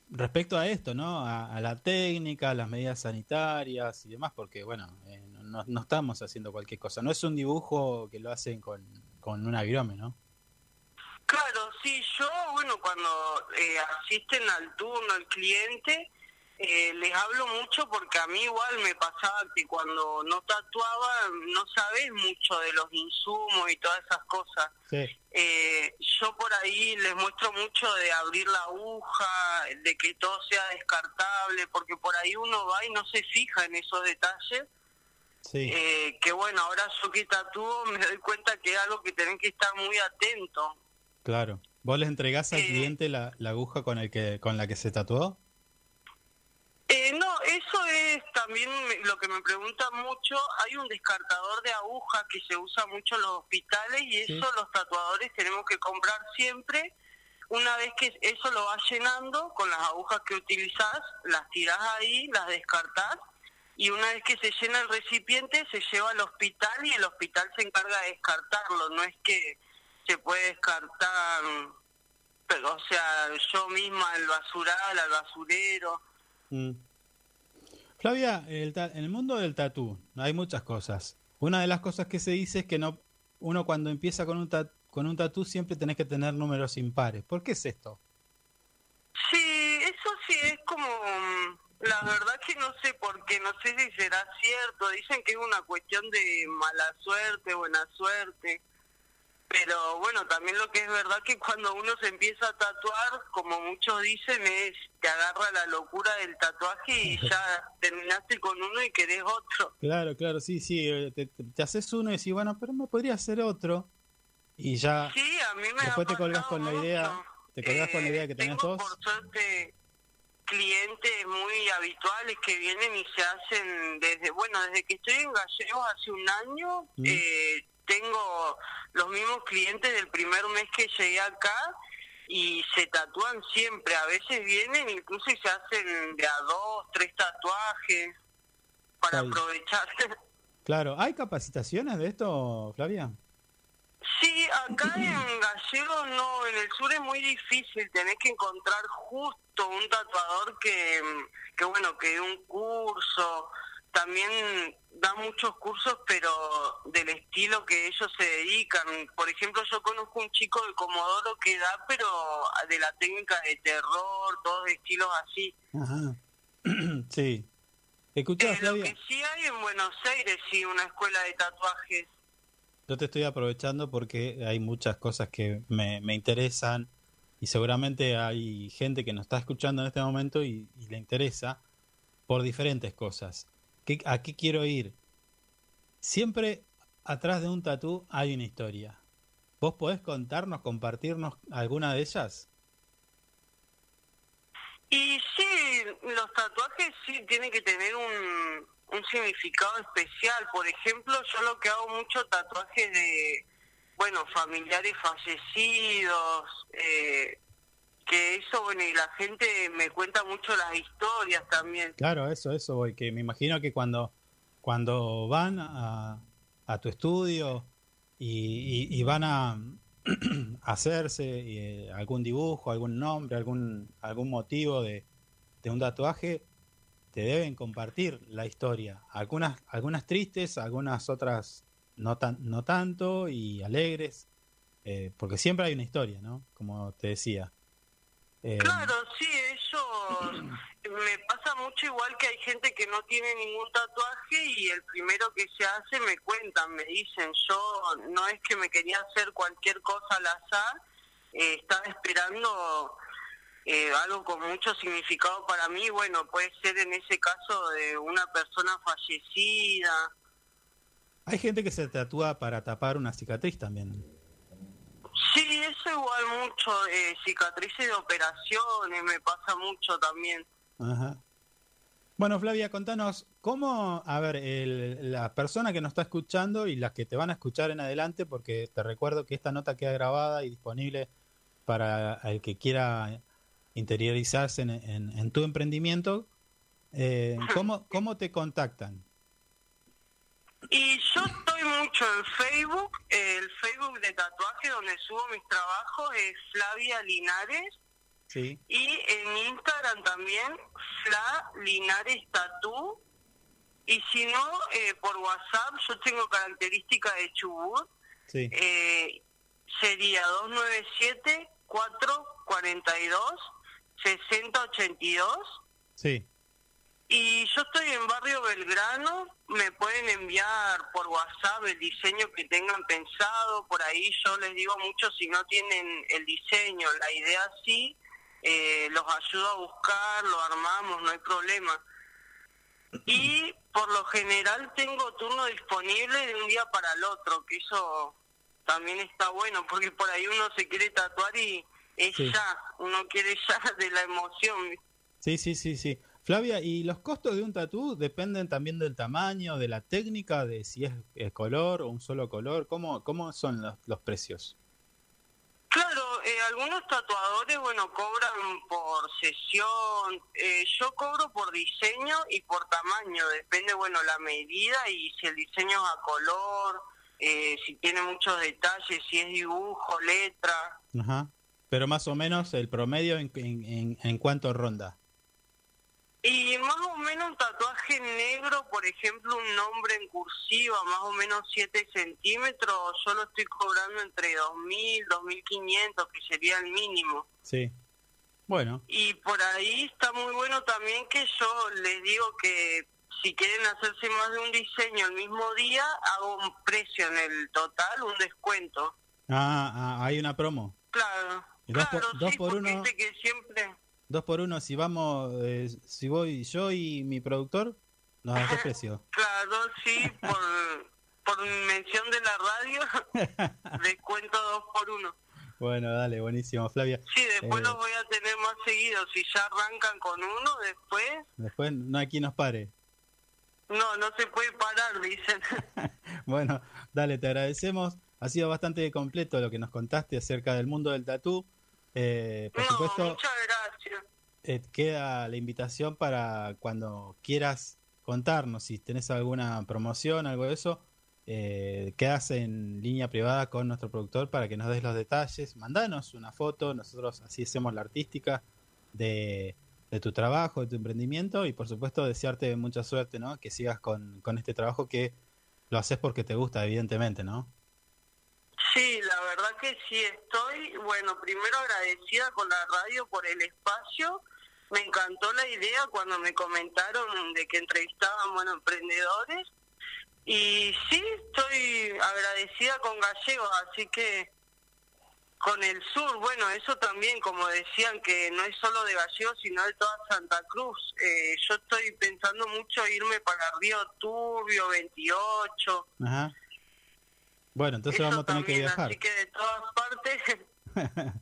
respecto a esto, ¿no? A, a la técnica, a las medidas sanitarias y demás, porque, bueno, eh, no, no estamos haciendo cualquier cosa. No es un dibujo que lo hacen con, con un avión, ¿no? Claro, sí, yo, bueno, cuando eh, asisten al turno el cliente, eh, les hablo mucho porque a mí igual me pasaba que cuando no tatuaba no sabes mucho de los insumos y todas esas cosas. Sí. Eh, yo por ahí les muestro mucho de abrir la aguja, de que todo sea descartable, porque por ahí uno va y no se fija en esos detalles. Sí. Eh, que bueno, ahora yo que tatúo me doy cuenta que es algo que tienen que estar muy atento. Claro. ¿Vos le entregás al Eh, cliente la, la aguja con, el que, con la que se tatuó? Eh, no, eso es también lo que me preguntan mucho. Hay un descartador de agujas que se usa mucho en los hospitales y eso los tatuadores tenemos que comprar siempre. Una vez que eso lo vas llenando con las agujas que utilizás, las tirás ahí, las descartás y una vez que se llena el recipiente se lleva al hospital y el hospital se encarga de descartarlo. No es que se puede descartar, pero, o sea, yo misma el basural, al basurero. Mm. Flavia, en el mundo del tatú hay muchas cosas. Una de las cosas que se dice es que no uno cuando empieza con un, ta- con un tatú siempre tenés que tener números impares. ¿Por qué es esto? sí, es como, mm, la verdad que no sé por qué, no sé si será cierto, dicen que es una cuestión de mala suerte, buena suerte, pero bueno, también lo que es verdad que cuando uno se empieza a tatuar, como muchos dicen, es te agarra la locura del tatuaje y [LAUGHS] ya terminaste con uno y querés otro. Claro, claro, sí, sí. eh, Te, te haces uno y decís, bueno, pero me podría hacer otro. Y ya Sí, a mí me después te colgás con la idea, te colgás con la idea que tenés Tengo dos. por suerte clientes muy habituales que vienen y se hacen desde, bueno, desde que estoy en Gallegos hace un año, Mm. eh, tengo los mismos clientes del primer mes que llegué acá y se tatúan siempre, a veces vienen incluso y se hacen de a dos, tres tatuajes para bien. aprovechar. [LAUGHS] Claro, ¿hay capacitaciones de esto, Flavia? Sí, acá en Gallegos no, en el sur es muy difícil, tenés que encontrar justo un tatuador que, que bueno, que dé un curso, también da muchos cursos, pero del estilo que ellos se dedican. Por ejemplo, yo conozco un chico de Comodoro que da, pero de la técnica de terror, todos estilos así. Ajá. [CLEARS THROAT] sí. Escuchá, Eh, lo que sí hay en Buenos Aires, sí, una escuela de tatuajes. yo te estoy aprovechando porque hay muchas cosas que me, me interesan y seguramente hay gente que nos está escuchando en este momento y, y le interesa por diferentes cosas. ¿Qué, ¿A qué quiero ir? Siempre atrás de un tatú hay una historia. ¿Vos podés contarnos, compartirnos alguna de ellas? Y sí, los tatuajes sí tienen que tener un, significado especial. Por ejemplo, yo lo que hago mucho tatuajes de, bueno, familiares fallecidos, eh, que eso, bueno, y la gente me cuenta mucho las historias también. Claro, eso, eso voy, que me imagino que cuando, cuando van a, a tu estudio y, y- van [CLEARS THROAT] a hacerse eh, algún dibujo, algún nombre, algún, algún motivo de, de un tatuaje, te deben compartir la historia. Algunas, algunas tristes, algunas otras no, tan, no tanto y alegres, eh, porque siempre hay una historia, ¿no? Como te decía. Eh, Claro, sí, eso me pasa mucho igual que hay gente que no tiene ningún tatuaje y el primero que se hace me cuentan, me dicen, yo no es que me quería hacer cualquier cosa al azar, eh, estaba esperando eh, algo con mucho significado para mí, bueno, puede ser en ese caso de una persona fallecida. Hay gente que se tatúa para tapar una cicatriz también. Sí, eso igual mucho, eh, cicatrices de operaciones, me pasa mucho también. Ajá. Bueno, Flavia, contanos cómo, a ver, el- la persona que nos está escuchando y las que te van a escuchar en adelante, porque te recuerdo que esta nota queda grabada y disponible para el que quiera interiorizarse en, en- en tu emprendimiento. Eh, [LAUGHS] ¿cómo, ¿Cómo te contactan? Y yo estoy mucho en Facebook, el Facebook de tatuaje donde subo mis trabajos es Flavia Linares. Sí, y en Instagram también Fla Linares Tatú y si no eh, por WhatsApp yo tengo característica de Chubut. Sí. eh, sería 297 442 6082 Sí, y yo estoy en Barrio Belgrano, me pueden enviar por WhatsApp el diseño que tengan pensado, por ahí yo les digo mucho si no tienen el diseño, la idea sí, eh, los ayudo a buscar, lo armamos, no hay problema. Y por lo general tengo turno disponible de un día para el otro, que eso también está bueno, porque por ahí uno se quiere tatuar y es Sí. ya, uno quiere ya [LAUGHS] de la emoción. sí, sí, sí, sí. Flavia, ¿y los costos de un tatú dependen también del tamaño, de la técnica, de si es, es color o un solo color? ¿Cómo, cómo son los, los precios? Claro, eh, algunos tatuadores, bueno, cobran por sesión. Eh, yo cobro por diseño y por tamaño. Depende, bueno, la medida y si el diseño es a color, eh, si tiene muchos detalles, si es dibujo, letra. Ajá. Pero más o menos el promedio en, en, en, en cuánto ronda. Y más o menos un tatuaje negro, por ejemplo, un nombre en cursiva, más o menos 7 centímetros, yo lo estoy cobrando entre 2.000, 2.500, que sería el mínimo. Sí. Bueno, Y por ahí está muy bueno también que yo les digo que si quieren hacerse más de un diseño el mismo día, hago un precio en el total, un descuento. ah, ah, hay una promo. Claro. Y dos por- claro, dos sí, por uno. que siempre... Dos por uno, si vamos, eh, si voy yo y mi productor, nos das precio. Claro, sí, por, por mención de la radio, [LAUGHS] descuento dos por uno. Bueno, dale, buenísimo, Flavia. Sí, después Eh, los voy a tener más seguidos. Si ya arrancan con uno, después Después no quien nos pare. no, no se puede parar, dicen. [LAUGHS] Bueno, dale, te agradecemos. Ha sido bastante completo lo que nos contaste acerca del mundo del tatú. Eh, por No, supuesto, muchas gracias. eh, queda la invitación para cuando quieras contarnos si tenés alguna promoción, algo de eso. Eh, quedas en línea privada con nuestro productor para que nos des los detalles. Mandanos una foto, nosotros así hacemos la artística de, de tu trabajo, de tu emprendimiento y por supuesto desearte mucha suerte, ¿no? Que sigas con, con este trabajo que lo haces porque te gusta, evidentemente, ¿no? Sí, la verdad que sí estoy, bueno, primero agradecida con la radio por el espacio. Me encantó la idea cuando me comentaron de que entrevistaban, bueno, emprendedores. Y sí, estoy agradecida con Gallegos, así que con el sur, bueno, eso también, como decían, que no es solo de Gallegos, sino de toda Santa Cruz. Eh, yo estoy pensando mucho irme para Río Turbio, 28. Ajá. Bueno, entonces Eso vamos a tener que viajar. Así que de todas partes. [LAUGHS]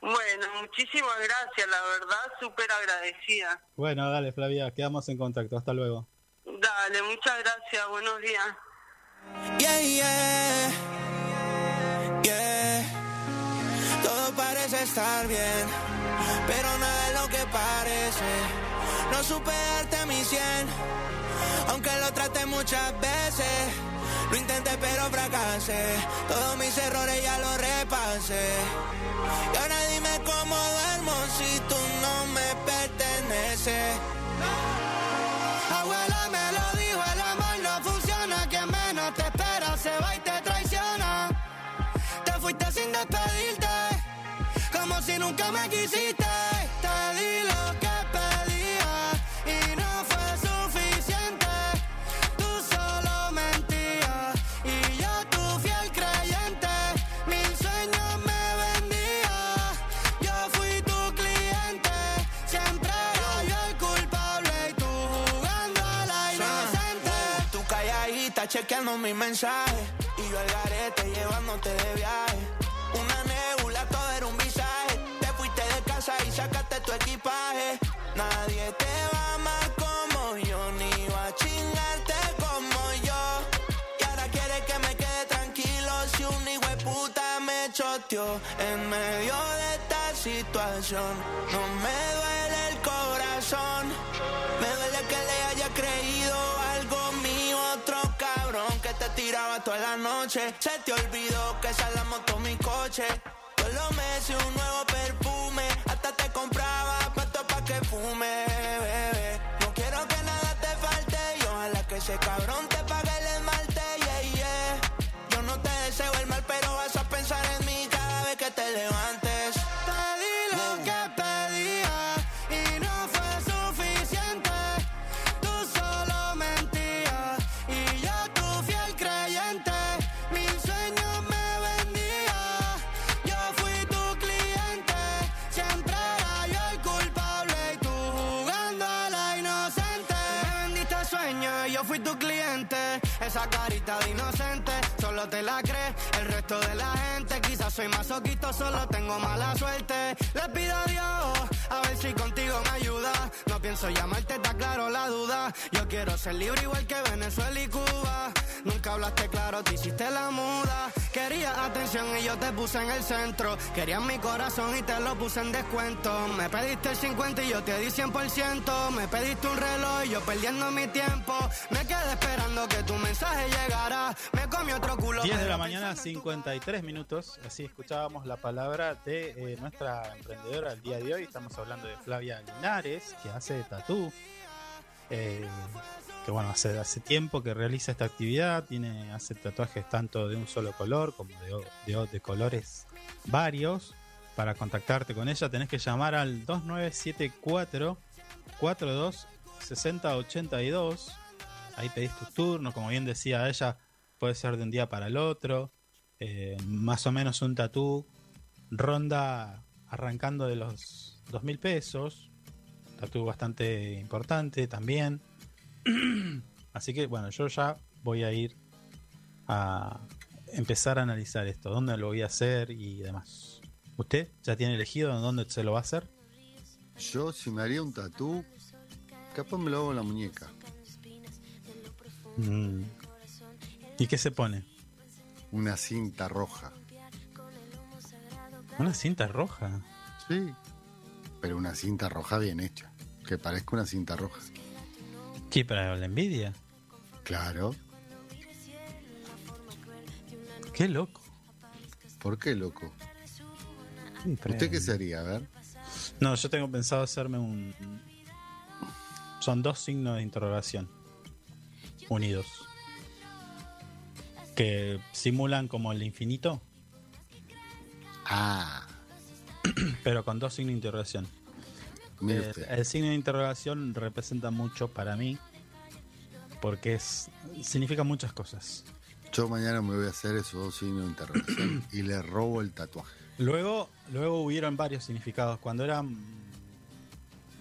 bueno, muchísimas gracias, la verdad, súper agradecida. Bueno, dale, Flavia, quedamos en contacto. Hasta luego. Dale, muchas gracias, buenos días. Yeah, yeah, yeah. Todo parece estar bien, pero nada es lo que parece. No supe darte mi cien, aunque lo traté muchas veces. Lo intenté pero fracasé, todos mis errores ya los repasé. Y ahora dime cómo duermo si tú no me perteneces. Abuela me lo dijo, el amor no funciona, quien menos te espera se va y te traiciona. Te fuiste sin despedirte, como si nunca me quisiste. Chequeando mis mensajes y yo al garete llevándote de viaje. Una nebula, todo era un visaje. Te fuiste de casa y sacaste tu equipaje. Nadie te va amar como yo, ni va a chingarte como yo. Y ahora quiere que me quede tranquilo si un hijo de puta me choteó en medio de esta situación. No me duele el corazón, me duele que le haya creído tiraba toda la noche. Se te olvidó que esa es la moto mi coche. Todos los meses un nuevo perfume, hasta te compraba pato pa' que fume, bebé. No quiero que nada te falte y ojalá que ese cabrón te resto de la gente, quizás soy masoquito, solo tengo mala suerte. Le pido a Dios, a ver si contigo me ayuda. No pienso llamarte, está claro la duda. Yo quiero ser libre igual que Venezuela y Cuba. Nunca hablaste claro, te hiciste la muda. Querías atención y yo te puse en el centro. Querías mi corazón y te lo puse en descuento. Me pediste el 50 y yo te di 100%. Me pediste un reloj y yo perdiendo mi tiempo. Me quedé esperando que tu mensaje llegara. Me comí otro culo. 10 de la mañana, 53 minutos. Así escuchábamos la palabra de eh, nuestra emprendedora del día de hoy. Estamos hablando de Flavia Linares, que hace tatú. Eh, que bueno, hace, hace tiempo que realiza esta actividad. Tiene, hace tatuajes tanto de un solo color como de, de colores varios. para contactarte con ella tenés que llamar al 2974 42 6082. Ahí pedís tu turno, como bien decía ella, puede ser de un día para el otro. Eh, más o menos un tatú ronda arrancando de los dos mil pesos. Tatú bastante importante también. [CLEARS THROAT] Así que bueno, yo ya voy a ir a empezar a analizar esto, dónde lo voy a hacer y demás. ¿Usted ya tiene elegido dónde se lo va a hacer? Yo, si me haría un tatú, capaz me lo hago en la muñeca. Mm. ¿Y qué se pone? Una cinta roja. Una cinta roja. Sí. Pero una cinta roja bien hecha. Que parezca una cinta roja. ¿Qué para la envidia? Claro. Qué loco. ¿Por qué, loco? Sí, ¿Usted qué sería? A ver. No, yo tengo pensado hacerme un. Son dos signos de interrogación unidos que simulan como el infinito, Ah, [CLEARS THROAT] pero con dos signos de interrogación. mire Eh, usted. el signo de interrogación representa mucho para mí porque es significa muchas cosas. Yo mañana me voy a hacer esos dos signos de interrogación [CLEARS THROAT] y le robo el tatuaje. Luego, luego hubieron varios significados. Cuando era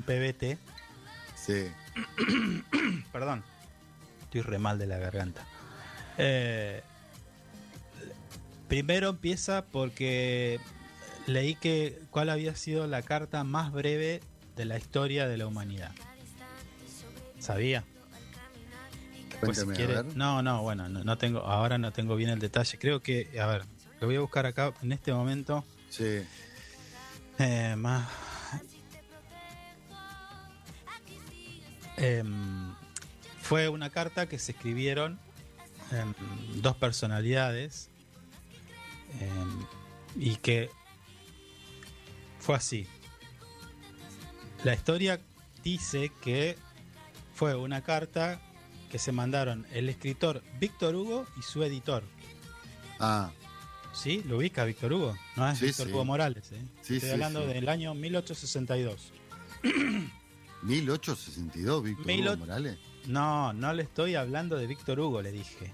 PBT, Sí. [CLEARS THROAT] Perdón. Estoy re mal de la garganta. Eh, primero empieza porque leí que cuál había sido la carta más breve de la historia de la humanidad. ¿Sabía? Pues si quiere-. No, no, bueno, no, no tengo, ahora no tengo bien el detalle. Creo que, a ver, lo voy a buscar acá en este momento. Sí. Eh, más. Em, fue una carta que se escribieron em, dos personalidades em, y que fue así. La historia dice que fue una carta que se mandaron el escritor Víctor Hugo y su editor. Ah, ¿Sí? ¿Lo ubica Víctor Hugo? No es Sí, Víctor sí. Hugo Morales. ¿eh? Sí, Estoy hablando del año 1862. 1862, [CLEARS THROAT] Víctor Hugo Morales. No, no le estoy hablando de Víctor Hugo, le dije.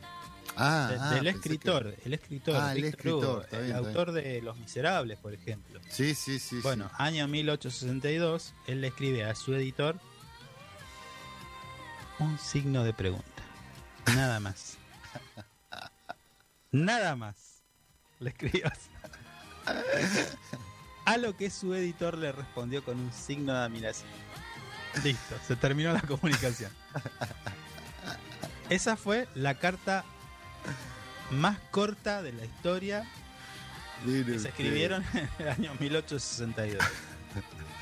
Ah, De- ah, del escritor, que- el escritor, Ah, el escritor, Hugo, el autor de Los Miserables, por ejemplo. Sí, sí, sí. Bueno, año 1862, él le escribe a su editor un signo de pregunta. Nada más. [LAUGHS] Nada más. Le escribió. A lo que su editor le respondió con un signo de admiración. Listo, se terminó la comunicación. Esa fue la carta [LAUGHS] más corta de la historia que se escribieron [LAUGHS] en el año 1862.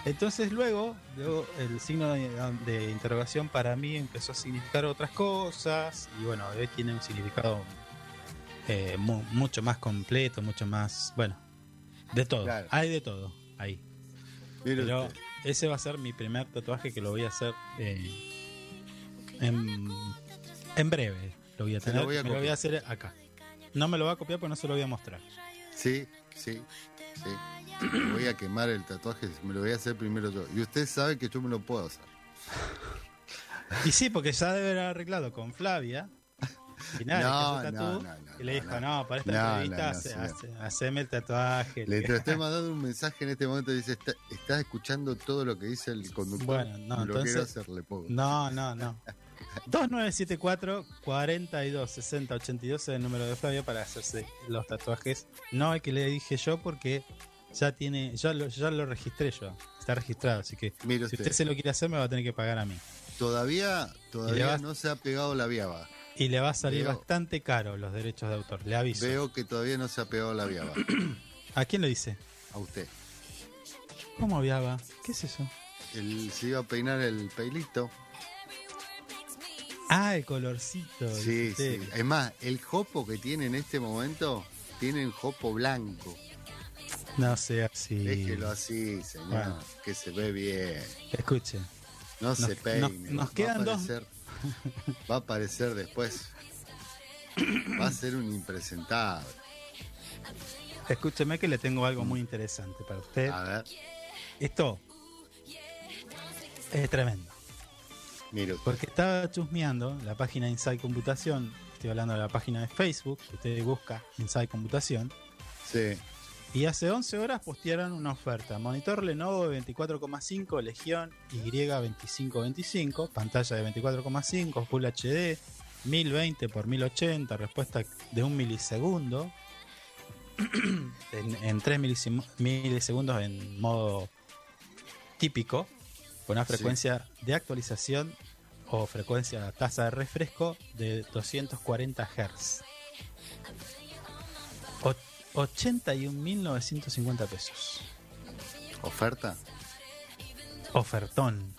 Entonces luego, luego el signo de, de interrogación para mí empezó a significar otras cosas y bueno, hoy tiene un significado eh, mu- mucho más completo, mucho más, bueno, de todo. Claro. Hay de todo ahí. Pero usted. ese va a ser mi primer tatuaje que lo voy a hacer eh, en, en breve. Lo voy a Se lo tener, voy a me lo voy a copiar. hacer acá. No me lo va a copiar porque no se lo voy a mostrar. Sí, sí, sí. Me voy a quemar el tatuaje, me lo voy a hacer primero yo. Y usted sabe que yo me lo puedo hacer. Y sí, porque ya debe haber arreglado con Flavia. Y nada, No, le hizo no, no, no, y le dijo, no. para esta entrevista hace- haceme el tatuaje. Le estoy mandando un mensaje en este momento. Dice: "Está- ¿Estás escuchando todo lo que dice el conductor? Bueno, no, lo entonces-. No, no, no. 2974 42 60 82 es el número de Flavia para hacerse los tatuajes. No el que le dije yo porque ya tiene, ya lo, ya lo registré yo. Está registrado, así que Mire si usted. usted se lo quiere hacer me va a tener que pagar a mí. Todavía, todavía no se ha pegado la viaba. Y le va a salir Veo- bastante caro los derechos de autor, le aviso. Veo que todavía no se ha pegado la viaba. [CLEARS THROAT] ¿A quién le dice? A usted. ¿Cómo viaba? ¿Qué es eso? Él se iba a peinar el pelito. Ah, el colorcito. Sí, sí. Es más, el jopo que tiene en este momento, tiene un jopo blanco. No sea así. Déjelo así, señor, Bueno. que se ve bien. Escuche. No Nos- se peine. nos- quedan va a dos- aparecer, Va a aparecer después. Va a ser un impresentable. Escúcheme que le tengo algo muy interesante para usted. A ver, Esto es tremendo. Usted. Porque estaba chusmeando la página Inside Computación. Estoy hablando de la página de Facebook. Usted busca Inside Computación. Sí. Y hace 11 horas postearon una oferta. Monitor Lenovo de 24,5, Legión Y2525, pantalla de 24,5, Full HD, 1020 x 1080, respuesta de un milisegundo, [CLEARS THROAT] en, en 3 milisegundos en modo típico, con una Sí. frecuencia de actualización o frecuencia tasa de refresco de 240 Hz. O- 81.950 pesos. ¿Oferta? Ofertón.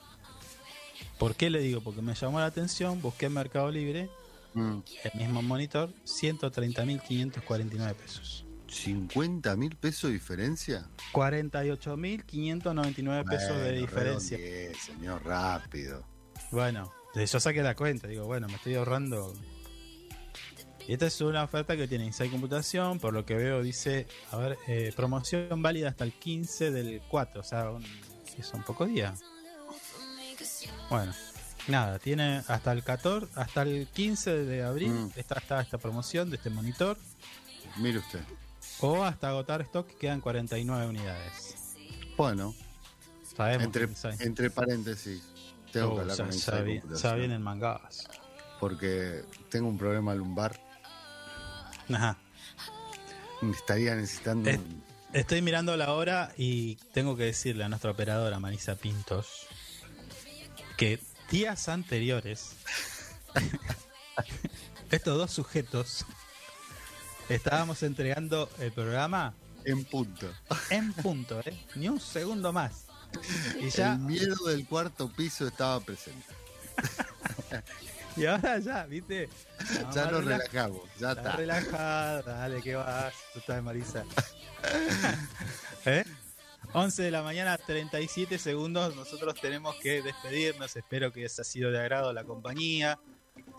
¿Por qué le digo? Porque me llamó la atención, busqué en Mercado Libre, Mm, el mismo monitor, 130.549 pesos. ¿50 mil pesos de diferencia? 48.599 pesos de diferencia. señor, rápido. Bueno, yo saqué la cuenta, digo, bueno, me estoy ahorrando. Y esta es una oferta que tiene Inside Computación, por lo que veo dice, a ver, eh, promoción válida hasta el 15 del 4, o sea, un, ¿qué son pocos días. Bueno, nada, tiene hasta el 14, hasta el 15 de abril Mm. está, está esta promoción de este monitor, Mire usted. O hasta agotar stock quedan 49 unidades. Bueno, Sabemos entre, paréntesis, tengo Oh, que hablar ya- con ya Inside vi- Computación, ya vienen mangadas. Porque tengo un problema lumbar. Ajá. Me estaría necesitando. Es- un- Estoy mirando la hora y tengo que decirle a nuestra operadora Marisa Pintos que días anteriores [LAUGHS] estos dos sujetos estábamos entregando el programa En punto. en punto, ¿eh? ni un segundo más. Y ya El miedo del cuarto piso estaba presente. y ahora ya, ¿viste? ya nos relajamos, ya Está relajada, dale, que vas? Tú estás Marisa. [LAUGHS] ¿Eh? 11 de la mañana, 37 segundos. Nosotros tenemos que despedirnos. Espero que les ha sido de agrado la compañía.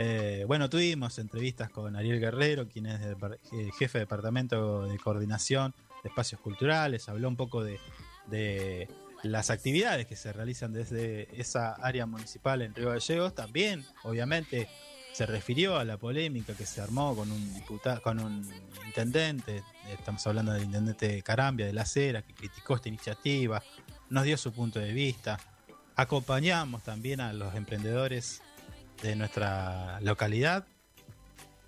Eh, bueno, tuvimos entrevistas con Ariel Guerrero, quien es el eh, jefe de departamento de coordinación de espacios culturales. Habló un poco de, de las actividades que se realizan desde esa área municipal en Río Gallegos. También, obviamente, se refirió a la polémica que se armó con un diputado, con un intendente, estamos hablando del intendente Carambia de la Cera, que criticó esta iniciativa, nos dio su punto de vista. Acompañamos también a los emprendedores de nuestra localidad.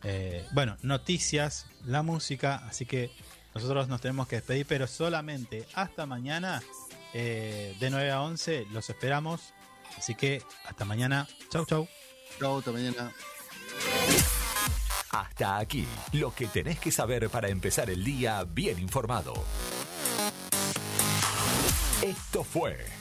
Eh, bueno, noticias, la música, así que nosotros nos tenemos que despedir, pero solamente hasta mañana, eh, de 9 a 11, los esperamos. Así que hasta mañana. Chau, chau. Chao, hasta mañana. Hasta aquí, lo que tenés que saber para empezar el día bien informado. Esto fue